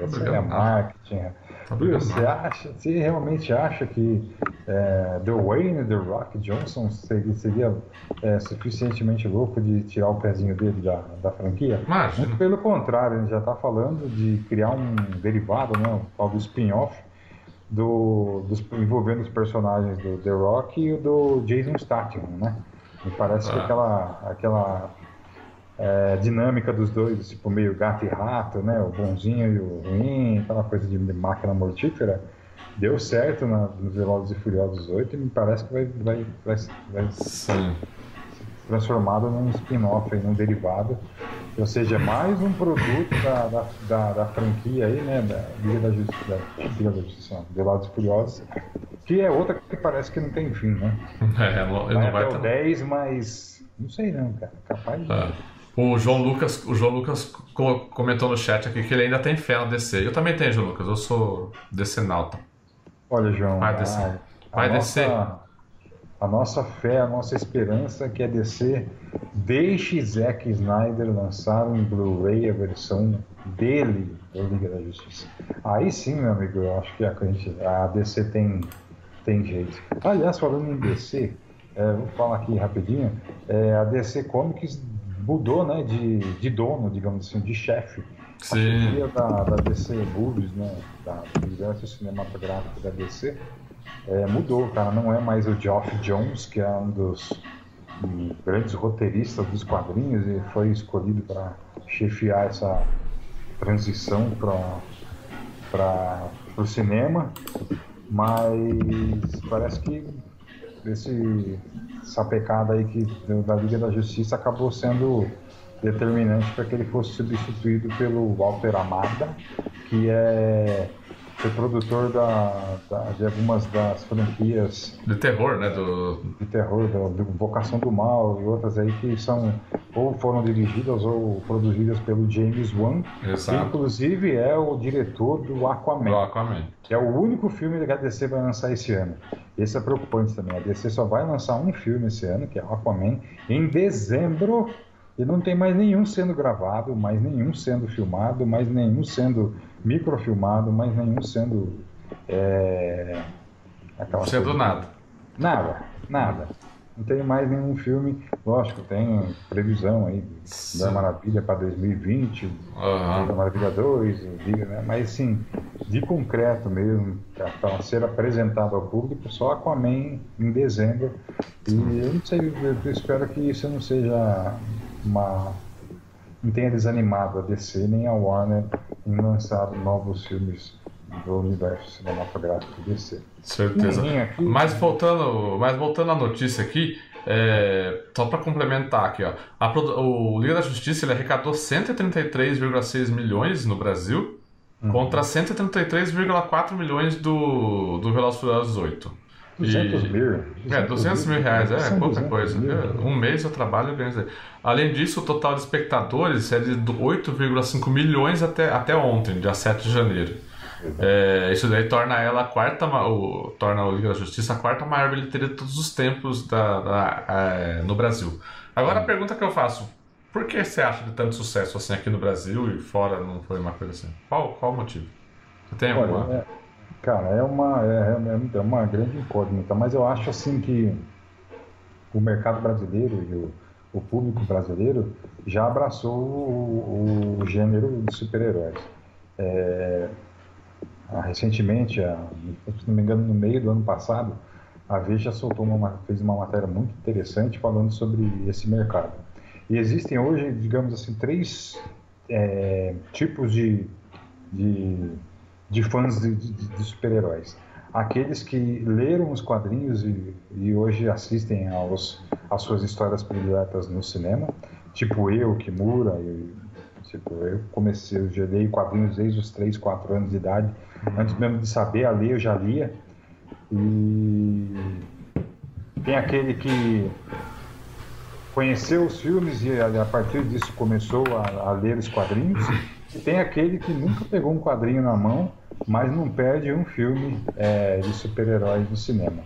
Essa é marketing. Você, acha, você realmente acha que é, The Wayne The Rock Johnson seria, seria é, suficientemente louco de tirar o pezinho dele da, da franquia? Muito pelo contrário, ele já está falando de criar um derivado, né, um tal do spin-off, do, dos, envolvendo os personagens do The Rock e do Jason Statham, né? Me parece ah. que aquela, aquela é, dinâmica dos dois, tipo meio gato e rato, né? O bonzinho e o ruim, aquela coisa de máquina mortífera, deu certo na, no Velozes e Furiosos 8 e me parece que vai, vai, vai, vai ser transformado num spin-off, num derivado. Ou seja, mais um produto da, da, da, da franquia aí, né? Da Liga da Justiça, Liga da Justiça, Velozes e Furiosos, que é outra que parece que não tem fim, né? [laughs] É, vai não vai até o 10, mas não sei não, cara. Capaz de... É. O João Lucas, o João Lucas comentou no chat aqui que ele ainda tem fé no DC. Eu também tenho, João Lucas. Eu sou DC Nauta. Olha, João, vai DC. A, vai. Nossa, a nossa fé, a nossa esperança é que a DC deixe Zack Snyder lançar um Blu-ray a versão dele da Liga da Justiça. Aí sim, meu amigo, eu acho que a, a DC tem, tem jeito. Aliás, falando em DC, é, vou falar aqui rapidinho, é, a DC Comics mudou né, de, de dono, digamos assim, de chefe. A da, da DC Movies, né, da, do universo cinematográfico da DC, é, mudou, cara. Não é mais o Geoff Jones, que é um dos um, grandes roteiristas dos quadrinhos e foi escolhido para chefiar essa transição para o cinema, mas parece que esse, essa pecada aí que, da Liga da Justiça acabou sendo determinante para que ele fosse substituído pelo Walter Amada, que é foi produtor da, da, de algumas das franquias de terror, né? Do... De terror, do, do Vocação do Mal e outras aí que são ou foram dirigidas ou produzidas pelo James Wan, Exato. que inclusive é o diretor do Aquaman, do Aquaman, que é o único filme que a DC vai lançar esse ano. Esse é preocupante também. A DC só vai lançar um filme esse ano, que é o Aquaman, em dezembro. E não tem mais nenhum sendo gravado, mais nenhum sendo filmado, mais nenhum sendo microfilmado, mas nenhum sendo. É, aquela sendo coisa, nada. Nada, nada. Não tem mais nenhum filme. Lógico, tem previsão aí da Maravilha para 2020, uhum. da Maravilha 2, né? mas sim, de concreto mesmo, para ser apresentado ao público, só Aquaman em dezembro. E eu não sei, eu espero que isso não seja uma não tenha desanimado a DC nem a Warner em lançar novos filmes do universo cinematográfico DC. Certeza. Aqui... Mas voltando, mas voltando à notícia aqui, é, só para complementar aqui, ó, a, o Liga da Justiça ele arrecadou 133,6 milhões no Brasil uhum. contra 133,4 milhões do, do Furiosos 8. 200 e, mil. 200 é, 200 mil reais, é, pouca coisa. Mil. Um mês eu trabalho e ganho. Além disso, o total de espectadores é de 8,5 milhões até, até ontem, dia 7 de janeiro. É, isso daí torna ela a quarta, o, torna o Liga da Justiça a quarta maior bilheteria de todos os tempos da, da é, no Brasil. Agora a pergunta que eu faço: por que você acha de tanto sucesso assim aqui no Brasil e fora não foi uma coisa assim? Qual, qual o motivo? Você tem alguma? Olha, é, Cara, é uma, é, é, é uma grande incógnita, mas eu acho assim que o mercado brasileiro e o, o público brasileiro já abraçou o, o gênero de super-heróis. É, recentemente, a, se não me engano, no meio do ano passado, a Veja soltou uma, fez uma matéria muito interessante falando sobre esse mercado. E existem hoje, digamos assim, três é, tipos de, de de fãs de, de, de super-heróis. Aqueles que leram os quadrinhos e, e hoje assistem aos, às suas histórias prediletas no cinema, tipo eu, Kimura, eu, tipo, eu comecei, eu já quadrinhos desde os 3, 4 anos de idade, antes mesmo de saber a ler, eu já lia. E tem aquele que conheceu os filmes e a partir disso começou a, a ler os quadrinhos. E tem aquele que nunca pegou um quadrinho na mão, mas não perde um filme é, de super-heróis no cinema.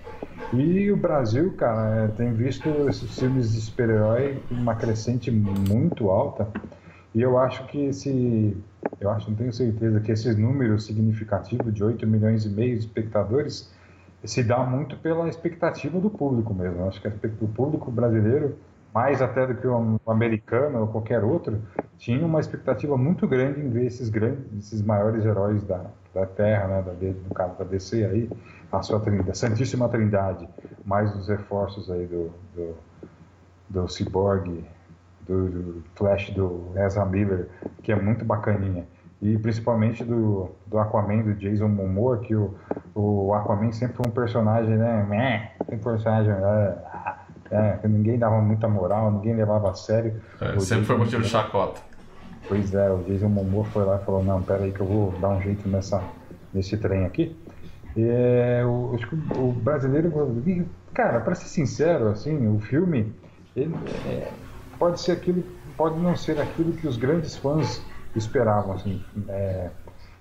E o Brasil, cara, é, tem visto esses filmes de super-herói uma crescente muito alta. E eu acho que esse. Eu acho, não tenho certeza, que esses números significativos de 8 milhões e meio de espectadores se dá muito pela expectativa do público mesmo. Eu acho que o público brasileiro mais até do que o americano ou qualquer outro, tinha uma expectativa muito grande em ver esses grandes, esses maiores heróis da, da Terra, né, da, no caso da DC aí, a sua trindade, Santíssima Trindade, mais os reforços aí do, do, do Cyborg, do, do Flash do Ezra Miller, que é muito bacaninha. E principalmente do, do Aquaman, do Jason Momoa, que o, o Aquaman sempre foi um personagem, né? Um personagem. É, é, ninguém dava muita moral, ninguém levava a sério. É, sempre foi motivo de chacota. Pois é, o Jason Momoa foi lá e falou, não, pera aí que eu vou dar um jeito nessa, nesse trem aqui. E, é, o, o brasileiro, cara, para ser sincero, assim, o filme ele, é, pode ser aquilo, pode não ser aquilo que os grandes fãs esperavam, assim, é,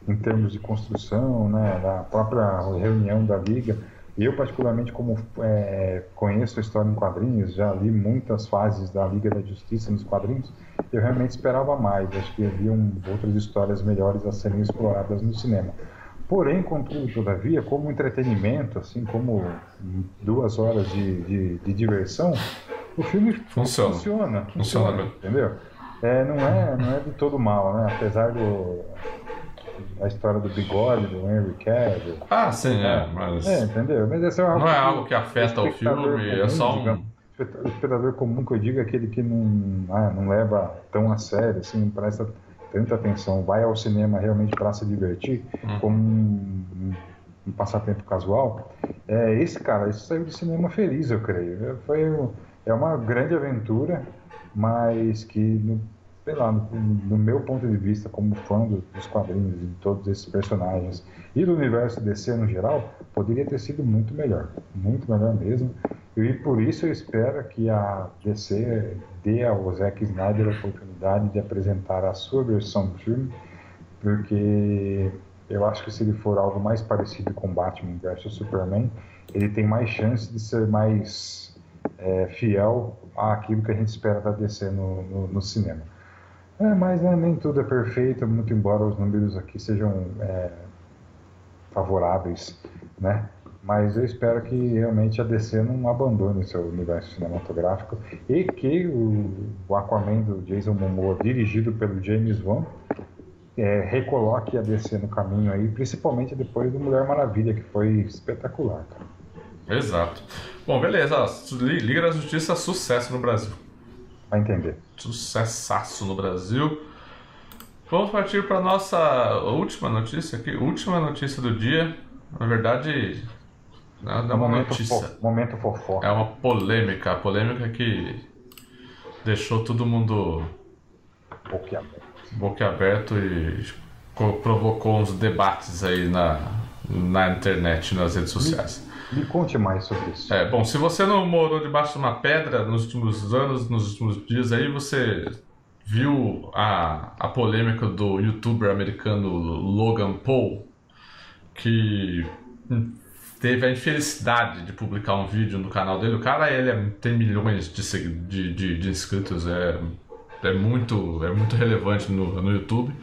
em termos de construção, né, da própria reunião da liga. Eu, particularmente, como é, conheço a história em quadrinhos, já li muitas fases da Liga da Justiça nos quadrinhos, eu realmente esperava mais. Acho que havia outras histórias melhores a serem exploradas no cinema. Porém, contudo, todavia, como entretenimento, assim como duas horas de, de, de diversão, o filme funciona. Funciona, funciona, funciona entendeu? É, não, é, não é de todo mal, né? Apesar do a história do bigode do Henry Cavill. Ah, sim, é, é mas. É, entendeu? Mas esse é não é algo que afeta o, filme, comum, é só um. o espectador comum que eu digo é aquele que não, ah, não leva tão a sério, assim, não presta tanta atenção, vai ao cinema realmente para se divertir, uhum. como um, um, passatempo casual. É, esse cara, esse saiu do cinema feliz, eu creio. Foi, é uma grande aventura, mas que no sei lá, no, no, meu ponto de vista, como fã dos quadrinhos e de todos esses personagens e do universo DC no geral, poderia ter sido muito melhor, muito melhor mesmo. E por isso eu espero que a DC dê ao Zack Snyder a oportunidade de apresentar a sua versão do filme, porque eu acho que se ele for algo mais parecido com Batman vs Superman, ele tem mais chance de ser mais é, fiel àquilo que a gente espera da DC no, no, no cinema. É, mas né, nem tudo é perfeito, muito embora os números aqui sejam é, favoráveis, né? Mas eu espero que realmente a DC não abandone seu universo cinematográfico e que o, o Aquaman do Jason Momoa, dirigido pelo James Wan, é, recoloque a DC no caminho aí, principalmente depois do Mulher Maravilha, que foi espetacular, cara. Exato. Bom, beleza. Liga da Justiça, sucesso no Brasil. Vai entender. Sucessaço no Brasil. Vamos partir para nossa última notícia aqui. Última notícia do dia. Na verdade, não é uma momento notícia. Fo momento fofoca. É uma polêmica. A polêmica que deixou todo mundo boquiaberto, aberto e provocou uns debates aí na, na internet, nas redes sociais. Me conte mais sobre isso. É, bom, se você não morou debaixo de uma pedra nos últimos anos, nos últimos dias aí, você viu a, a polêmica do youtuber americano Logan Paul, que teve a infelicidade de publicar um vídeo no canal dele. O cara ele é, tem milhões de, de, de, de inscritos, é, é, muito, é muito relevante no, no YouTube.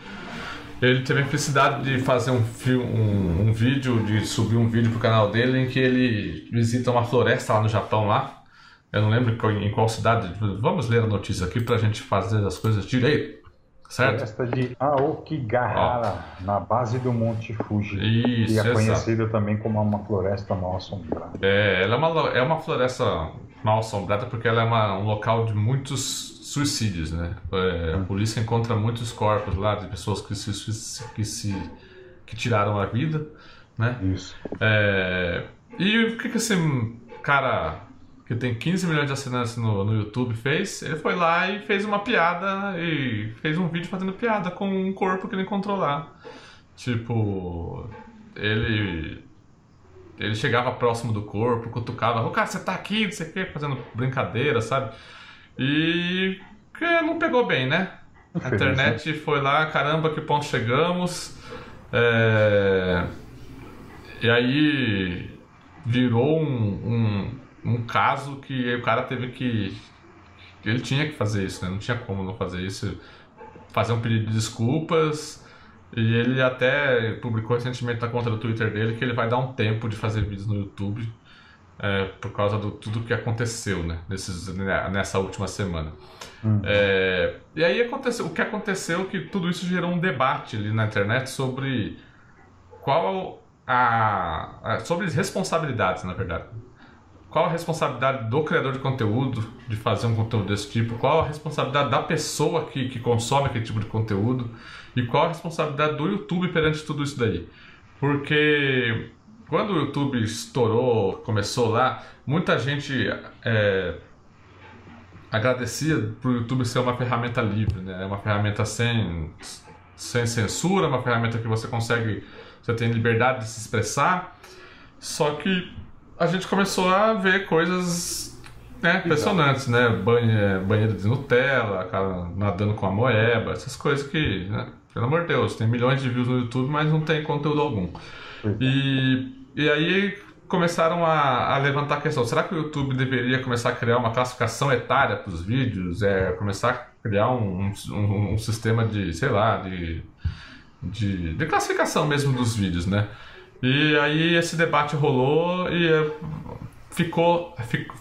Ele teve a felicidade de fazer um, um, um vídeo, de subir um vídeo pro canal dele em que ele visita uma floresta lá no Japão lá. Eu não lembro em qual cidade. Vamos ler a notícia aqui pra gente fazer as coisas direito. Certo? Floresta de Aokigahara, Ó. na base do Monte Fuji. Isso, e é conhecida também como uma floresta mal assombrada. É, ela é uma, é uma floresta mal assombrada porque ela é uma, um local de muitos suicídios, né? É, a polícia encontra muitos corpos lá de pessoas que se, que se que tiraram a vida, né? Isso. É, e o que que esse cara que tem 15 milhões de assinantes no, no YouTube fez? Ele foi lá e fez uma piada e fez um vídeo fazendo piada com um corpo que ele encontrou lá. Tipo, ele ele chegava próximo do corpo, cutucava, o oh, cara, você tá aqui, não sei o que, fazendo brincadeira, sabe? E que não pegou bem, né? A internet foi lá, caramba, que ponto chegamos. É... E aí virou um, um, um, caso que o cara teve que. Ele tinha que fazer isso, né? Não tinha como não fazer isso. Fazer um pedido de desculpas. E ele até publicou recentemente na conta do Twitter dele que ele vai dar um tempo de fazer vídeos no YouTube é, por causa do tudo que aconteceu né, nesses, né, nessa última semana. Uhum. É, e aí aconteceu, o que aconteceu é que tudo isso gerou um debate ali na internet sobre qual a, a sobre responsabilidades, na verdade. qual a responsabilidade do criador de conteúdo de fazer um conteúdo desse tipo, qual a responsabilidade da pessoa que, que consome aquele tipo de conteúdo e qual a responsabilidade do YouTube perante tudo isso daí. Porque quando o YouTube estourou, começou lá, muita gente é, agradecia por o YouTube ser uma ferramenta livre, né? uma ferramenta sem, sem censura, uma ferramenta que você consegue, você tem liberdade de se expressar. Só que a gente começou a ver coisas né, impressionantes, né? Banhe, banheiro de Nutella, cara nadando com a moeba, essas coisas que, né? Pelo amor de Deus, tem milhões de views no YouTube, mas não tem conteúdo algum. E, e aí começaram a, a, levantar a questão: será que o YouTube deveria começar a criar uma classificação etária para os vídeos? É, começar a criar um, um, um, sistema de, sei lá, de, de, de, classificação mesmo dos vídeos, né? E aí esse debate rolou e é, ficou,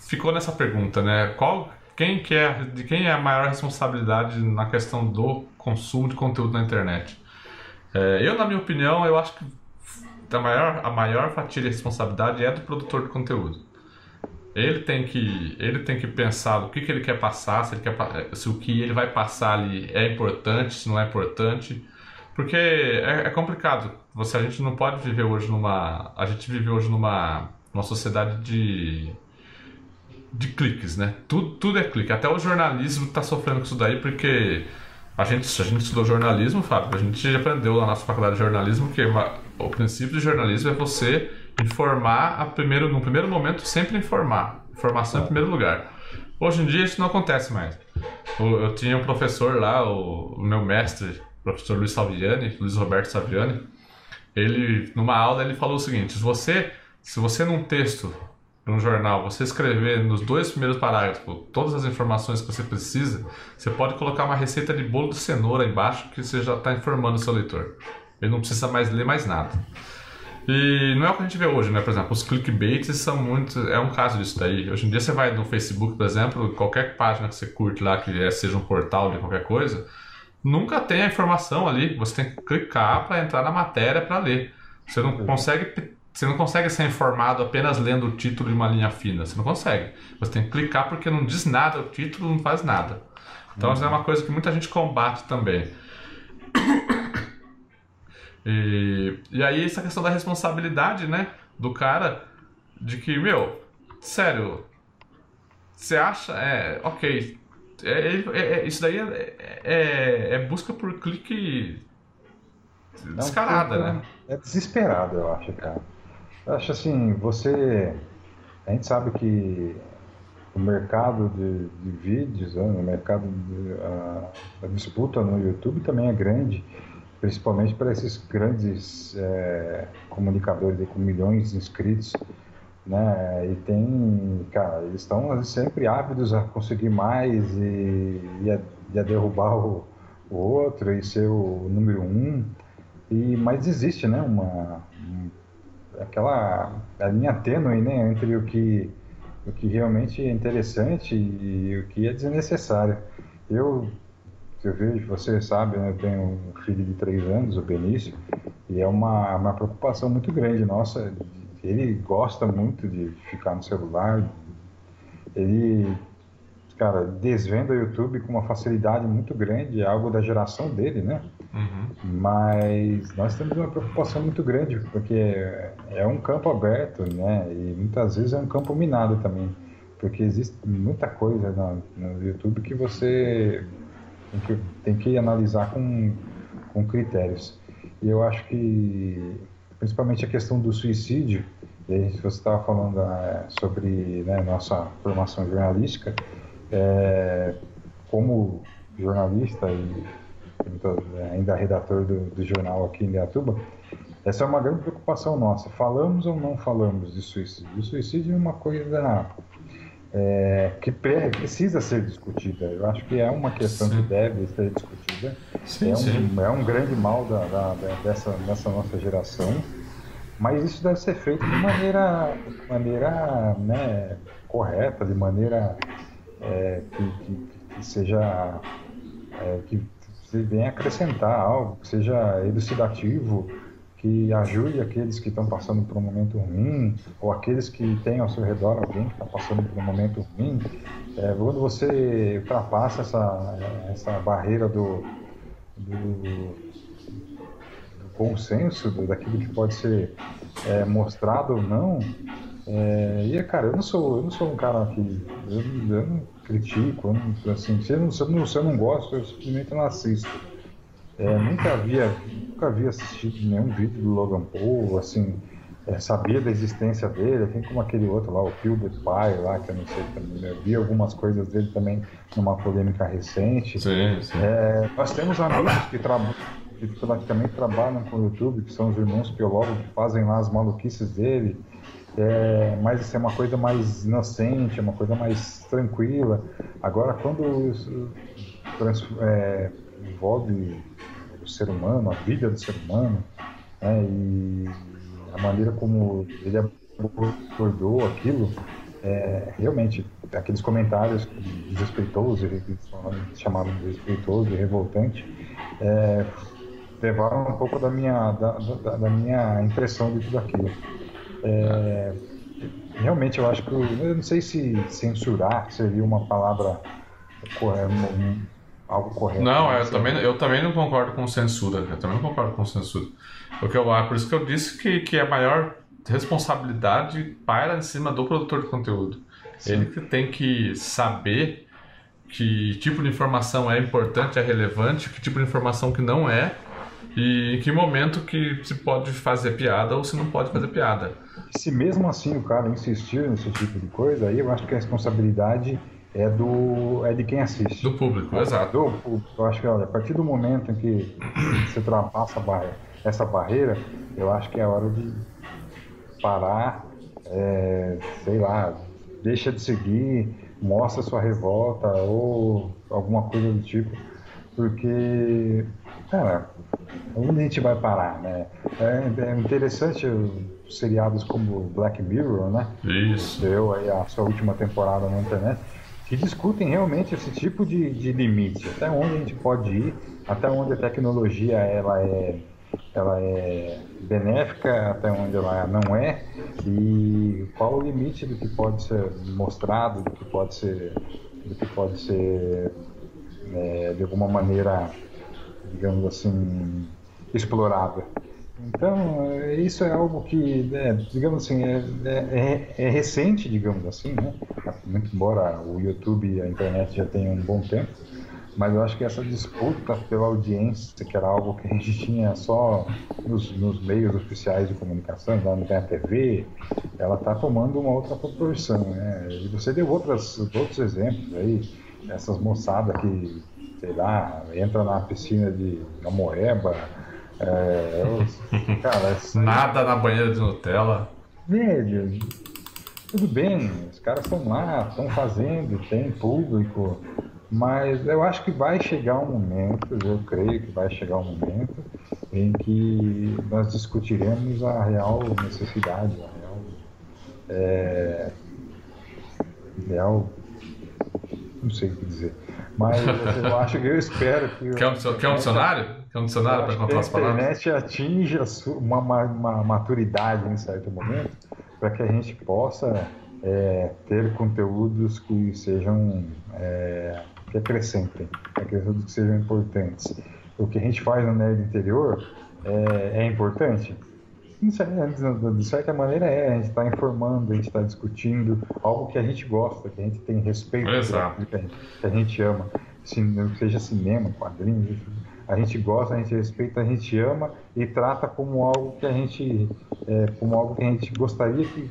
ficou nessa pergunta, né? Qual, quem que é, de quem é a maior responsabilidade na questão do consumo de conteúdo na internet? É, eu, na minha opinião, eu acho que a maior, a maior fatia de responsabilidade é do produtor de conteúdo. Ele tem que, ele tem que pensar o que, que ele quer passar, se, ele quer, se o que ele vai passar ali é importante, se não é importante. Porque é, é, complicado. Você, a gente não pode viver hoje numa. A gente vive hoje numa, numa sociedade de. de cliques, né? Tudo, tudo é clique. Até o jornalismo está sofrendo com isso daí, porque a gente, a gente estudou jornalismo, Fábio. A gente aprendeu lá na nossa faculdade de jornalismo que o princípio do jornalismo é você informar a primeiro, no primeiro momento, sempre informar. Informação em primeiro lugar. Hoje em dia isso não acontece mais. Eu, tinha um professor lá, o, o meu mestre, o professor Luiz Salviani, Luiz Roberto Salviani, ele, numa aula, ele falou o seguinte: se você, se você num texto, num jornal, você escrever nos dois primeiros parágrafos todas as informações que você precisa, você pode colocar uma receita de bolo de cenoura embaixo que você já está informando o seu leitor. Ele não precisa mais ler mais nada. E não é o que a gente vê hoje, né? Por exemplo, os clickbaits são muito. É um caso disso daí. Hoje em dia você vai no Facebook, por exemplo, qualquer página que você curte lá, que é, seja um portal de qualquer coisa, nunca tem a informação ali. Você tem que clicar para entrar na matéria para ler. Você não consegue. Você não consegue ser informado apenas lendo o título de uma linha fina. Você não consegue. Você tem que clicar porque não diz nada, o título não faz nada. Então, uhum. isso é uma coisa que muita gente combate também. [coughs] E, e aí essa questão da responsabilidade, né, do cara, de que, meu, sério, você acha, é, ok, é, é, é isso daí é, é, é, busca por clique descarada, né? É desesperado, eu acho, cara. Acho assim, você, a gente sabe que o mercado de, de vídeos, né, o mercado de, a, a disputa no YouTube também é grande principalmente para esses grandes é, comunicadores com milhões de inscritos, né? E tem, cara, eles estão sempre ávidos a conseguir mais e, e, a, e a derrubar o, o, outro e ser o número um. E mas existe, né? Uma um, aquela a linha tênue, né? Entre o que o que realmente é interessante e o que é desnecessário. Eu eu vejo, você sabe, né, eu tenho um filho de três anos, o Benício, e é uma, uma preocupação muito grande nossa. Ele gosta muito de ficar no celular, ele, cara, desvenda o YouTube com uma facilidade muito grande, é algo da geração dele, né? Uhum. Mas nós temos uma preocupação muito grande, porque é um campo aberto, né? E muitas vezes é um campo minado também, porque existe muita coisa no, no YouTube que você tem que, tem que analisar com, com critérios. E eu acho que, principalmente a questão do suicídio, e aí você estava falando é, sobre né, nossa formação jornalística, é, como jornalista e ainda redator do, do, jornal aqui em Leatuba, essa é uma grande preocupação nossa. Falamos ou não falamos de suicídio? O suicídio é uma coisa é, que precisa ser discutida. Eu acho que é uma questão sim. que deve ser discutida. Sim, é, um, é um grande mal da, da, dessa, dessa nossa geração, mas isso deve ser feito de maneira, de maneira né, correta, de maneira é, que, que, que, seja é, que venha acrescentar algo, que seja elucidativo, que ajude aqueles que estão passando por um momento ruim, ou aqueles que têm ao seu redor alguém que está passando por um momento ruim. É, quando você ultrapassa essa, essa barreira do, do, daquilo que pode ser é, mostrado ou não, é, e cara, eu não sou, eu não sou um cara que eu, eu não critico, eu não, assim, se eu não, se eu não, se eu não gosto, eu simplesmente não assisto. É, nunca havia, nunca havia assistido nenhum vídeo do Logan Paul, assim, é, sabia da existência dele, assim como aquele outro lá, o PewDiePie lá, que eu não sei também, né? eu vi algumas coisas dele também numa polêmica recente. Sim, sim. É, nós temos amigos que, tra que praticamente trabalham com o YouTube, que são os irmãos biólogos, que fazem lá as maluquices dele, é, mas isso é uma coisa mais inocente, é uma coisa mais tranquila. Agora, quando isso é, envolve o ser humano, a vida do ser humano, né, e a maneira como ele abordou aquilo, é, realmente, aqueles comentários desrespeitosos, chamaram de desrespeitoso e revoltante, é, levaram um pouco da minha, da, da, da minha impressão de tudo aquilo. É, realmente, eu acho que, eu não sei se censurar seria uma palavra algo correto. Não, eu também, eu também não concordo com censura. Eu também não concordo com censura. Porque eu, por isso que eu disse que, que a maior responsabilidade paira em cima do produtor de conteúdo. Sim. Ele que tem que saber que tipo de informação é importante, é relevante, que tipo de informação que não é, e em que momento que se pode fazer piada ou se não pode fazer piada. Se mesmo assim o cara insistir nesse tipo de coisa, aí eu acho que a responsabilidade é do é de quem assiste. Do público, exato. Do público. Eu acho que olha, a partir do momento em que [coughs] você ultrapassa barreira, essa barreira, eu acho que é hora de parar, é, sei lá, deixa de seguir, mostra sua revolta ou alguma coisa do tipo, porque, cara, onde a gente vai parar, né? É, é interessante os seriados como Black Mirror, né? Isso. Deu aí a sua última temporada na internet que discutem realmente esse tipo de, de limite, até onde a gente pode ir, até onde a tecnologia ela é, ela é benéfica, até onde ela não é, e qual o limite do que pode ser mostrado, do que pode ser, do que pode ser é, de alguma maneira, digamos assim, explorado. Então, é, isso é algo que, é, digamos assim, é, é, é, recente, digamos assim, né? Muito embora o YouTube e a internet já tenham um bom tempo, mas eu acho que essa disputa pela audiência, que era algo que a gente [laughs] tinha só nos, nos meios oficiais de comunicação, lá na TV, ela está tomando uma outra proporção, né? E você deu outras, outros exemplos aí, essas moçadas que, sei lá, entra na piscina de Amoeba, é, eu, cara, Nada na banheira de Nutella. Velho, tudo bem, os caras estão lá, estão fazendo, tem público, mas eu acho que vai chegar um momento, eu creio que vai chegar um momento em que nós discutiremos a real necessidade, a real. É, real não sei o que dizer. Mas eu acho que eu espero que. Quer um, quer um dicionário? Quer um dicionário para contar as palavras? A internet atinja uma, uma, uma maturidade em certo momento para que a gente possa é, ter conteúdos que sejam. É, que acrescentem, conteúdos que sejam importantes. O que a gente faz no Nerd Interior é, é importante? De certa maneira é, a gente está informando, a gente está discutindo algo que a gente gosta, que a gente tem respeito por que a, gente, que a gente ama, seja cinema, quadrinhos, a gente gosta, a gente respeita, a gente ama e trata como algo que a gente, é, como algo que a gente gostaria que,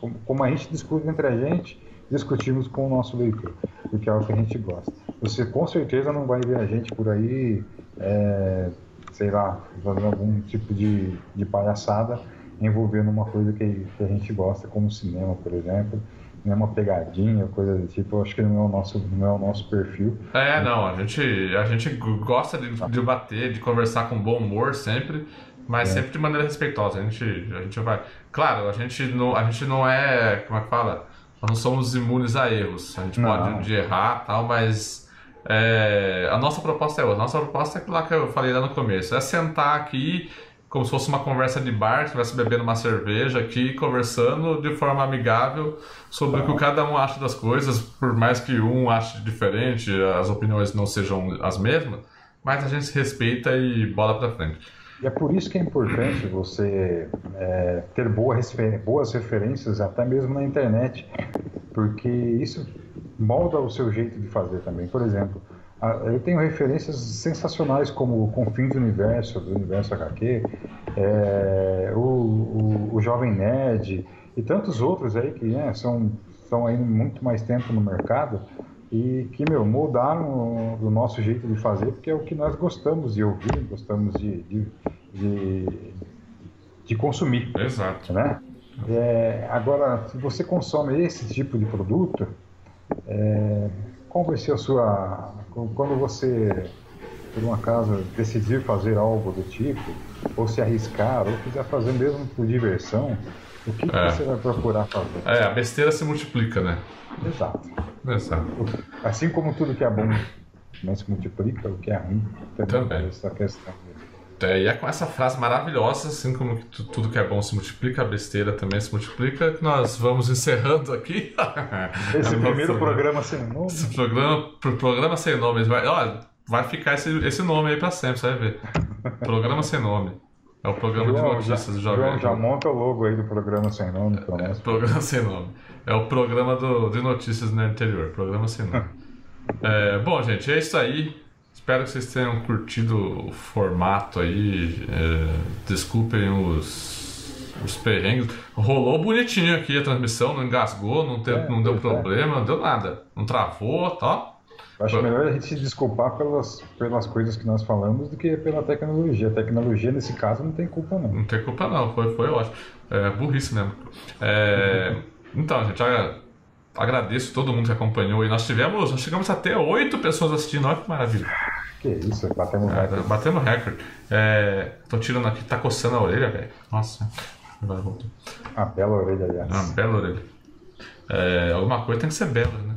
como, como a gente discute entre a gente, discutimos com o nosso leitor, porque é algo que a gente gosta. Você com certeza não vai ver a gente por aí é, sei lá, fazendo algum tipo de, de palhaçada envolvendo uma coisa que, que a gente gosta, como cinema, por exemplo né, uma pegadinha, coisa do tipo, eu acho que não é o nosso, não é o nosso perfil. É, não, a gente, a gente gosta de debater, de conversar com bom humor sempre, mas é. sempre de maneira respeitosa. A gente, a gente vai. Claro, a gente não, a gente não é, como é que fala? Nós não somos imunes a erros. A gente não. pode errar tal, mas é, a nossa proposta é outra. A nossa proposta é aquilo lá que eu falei lá no começo: é sentar aqui, como se fosse uma conversa de bar, estivesse bebendo uma cerveja aqui, conversando de forma amigável sobre o que cada um acha das coisas, por mais que um ache diferente, as opiniões não sejam as mesmas, mas a gente se respeita e bola pra frente. E é por isso que é importante você é, ter boas, boas referências, até mesmo na internet, porque isso molda o seu jeito de fazer também. Por exemplo, eu tenho referências sensacionais como Confins do Universo, do Universo HQ, é, o, o, o, Jovem Nerd e tantos outros aí que né, são, estão aí muito mais tempo no mercado e que, meu, mudaram o, nosso jeito de fazer porque é o que nós gostamos de ouvir, gostamos de, de, de, de consumir. Exato. Né? É, agora, se você consome esse tipo de produto, é, qual vai ser a sua quando você, por um acaso, decidir fazer algo do tipo, ou se arriscar, ou quiser fazer mesmo por diversão, o que, que é. você vai procurar fazer? É, a besteira se multiplica, né? Exato. Exato. Assim como tudo que é bom não se multiplica, o que é ruim também. também. Essa questão. É, e é com essa frase maravilhosa, assim como que tudo que é bom se multiplica, a besteira também se multiplica, que nós vamos encerrando aqui. [laughs] Esse primeiro programa sem nome. Esse programa, programa sem nome. Vai, ó, vai ficar esse, esse nome aí pra sempre, você vai ver. Programa sem nome. É o programa João, de notícias do Jovem João, já monta o logo aí do programa sem nome. É, é, programa [laughs] sem nome. É o programa do, de notícias no interior. Programa sem nome. [laughs] é, bom, gente, é isso aí. Espero que vocês tenham curtido o formato aí. É, desculpem os, os perrengues. Rolou bonitinho aqui a transmissão, não engasgou, não, teve, é, não deu problema, não deu nada. Não travou, tá? Acho melhor a gente se desculpar pelas, pelas coisas que nós falamos do que pela tecnologia. A tecnologia, nesse caso, não tem culpa, não. Não tem culpa, não. Foi, foi ótimo. É, burrice mesmo. É, [laughs] então, gente, agradeço todo mundo que acompanhou. E nós tivemos, nós chegamos até oito pessoas assistindo. Olha que maravilha. Que isso, batemos é, recorde. Batemos recorde. É, tô tirando aqui, tá coçando a orelha, velho. Nossa. Agora voltou. Uma bela orelha, aliás. Uma bela orelha. É, alguma coisa tem que ser bela, né?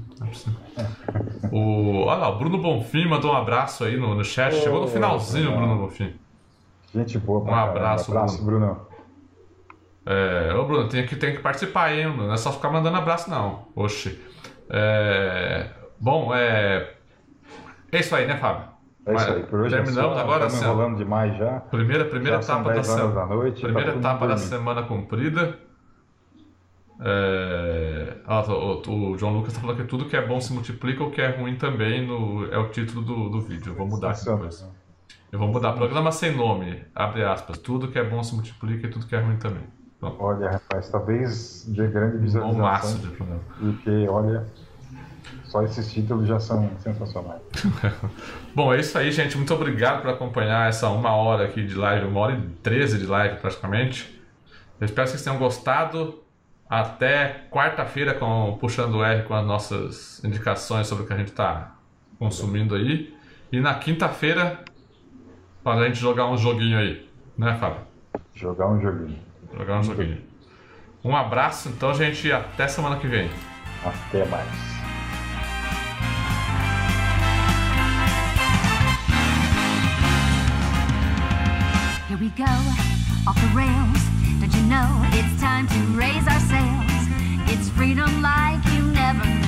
O, olha lá, o Bruno Bonfim mandou um abraço aí no, no chat. Chegou no finalzinho, o Bruno Bonfim. Gente boa, Um abraço, um abraço Bruno. Bruno. É, ô Bruno, tem que, tem que participar aí, não é só ficar mandando abraço, não. Oxi. É, bom, é. É isso aí, né, Fábio? É isso aí, por hoje Terminamos é agora. Estamos enrolando demais já. Primeira, primeira já etapa da, se... da noite. Primeira tá etapa da semana cumprida. É... Ah, o, o, João Lucas está falando que tudo que é bom se multiplica, o que é ruim também no... é o título do, do vídeo. Eu vou mudar aqui depois. Eu vou mudar. Programa sem nome, abre aspas. Tudo que é bom se multiplica e tudo que é ruim também. Pronto. Olha, rapaz, talvez de grande visualização. No máximo de programa. Porque, olha, só esses títulos já são sensacionais. [laughs] Bom, é isso aí, gente. Muito obrigado por acompanhar essa uma hora aqui de live, uma hora e treze de live praticamente. Eu espero que vocês tenham gostado. Até quarta-feira com Puxando R com as nossas indicações sobre o que a gente está consumindo aí. E na quinta-feira, para a gente jogar um joguinho aí, né, Fábio? Jogar um joguinho. Jogar um joguinho. Um abraço, então, gente, até semana que vem. Até mais. Here we go, off the rails. Don't you know it's time to raise our? freedom like you never knew.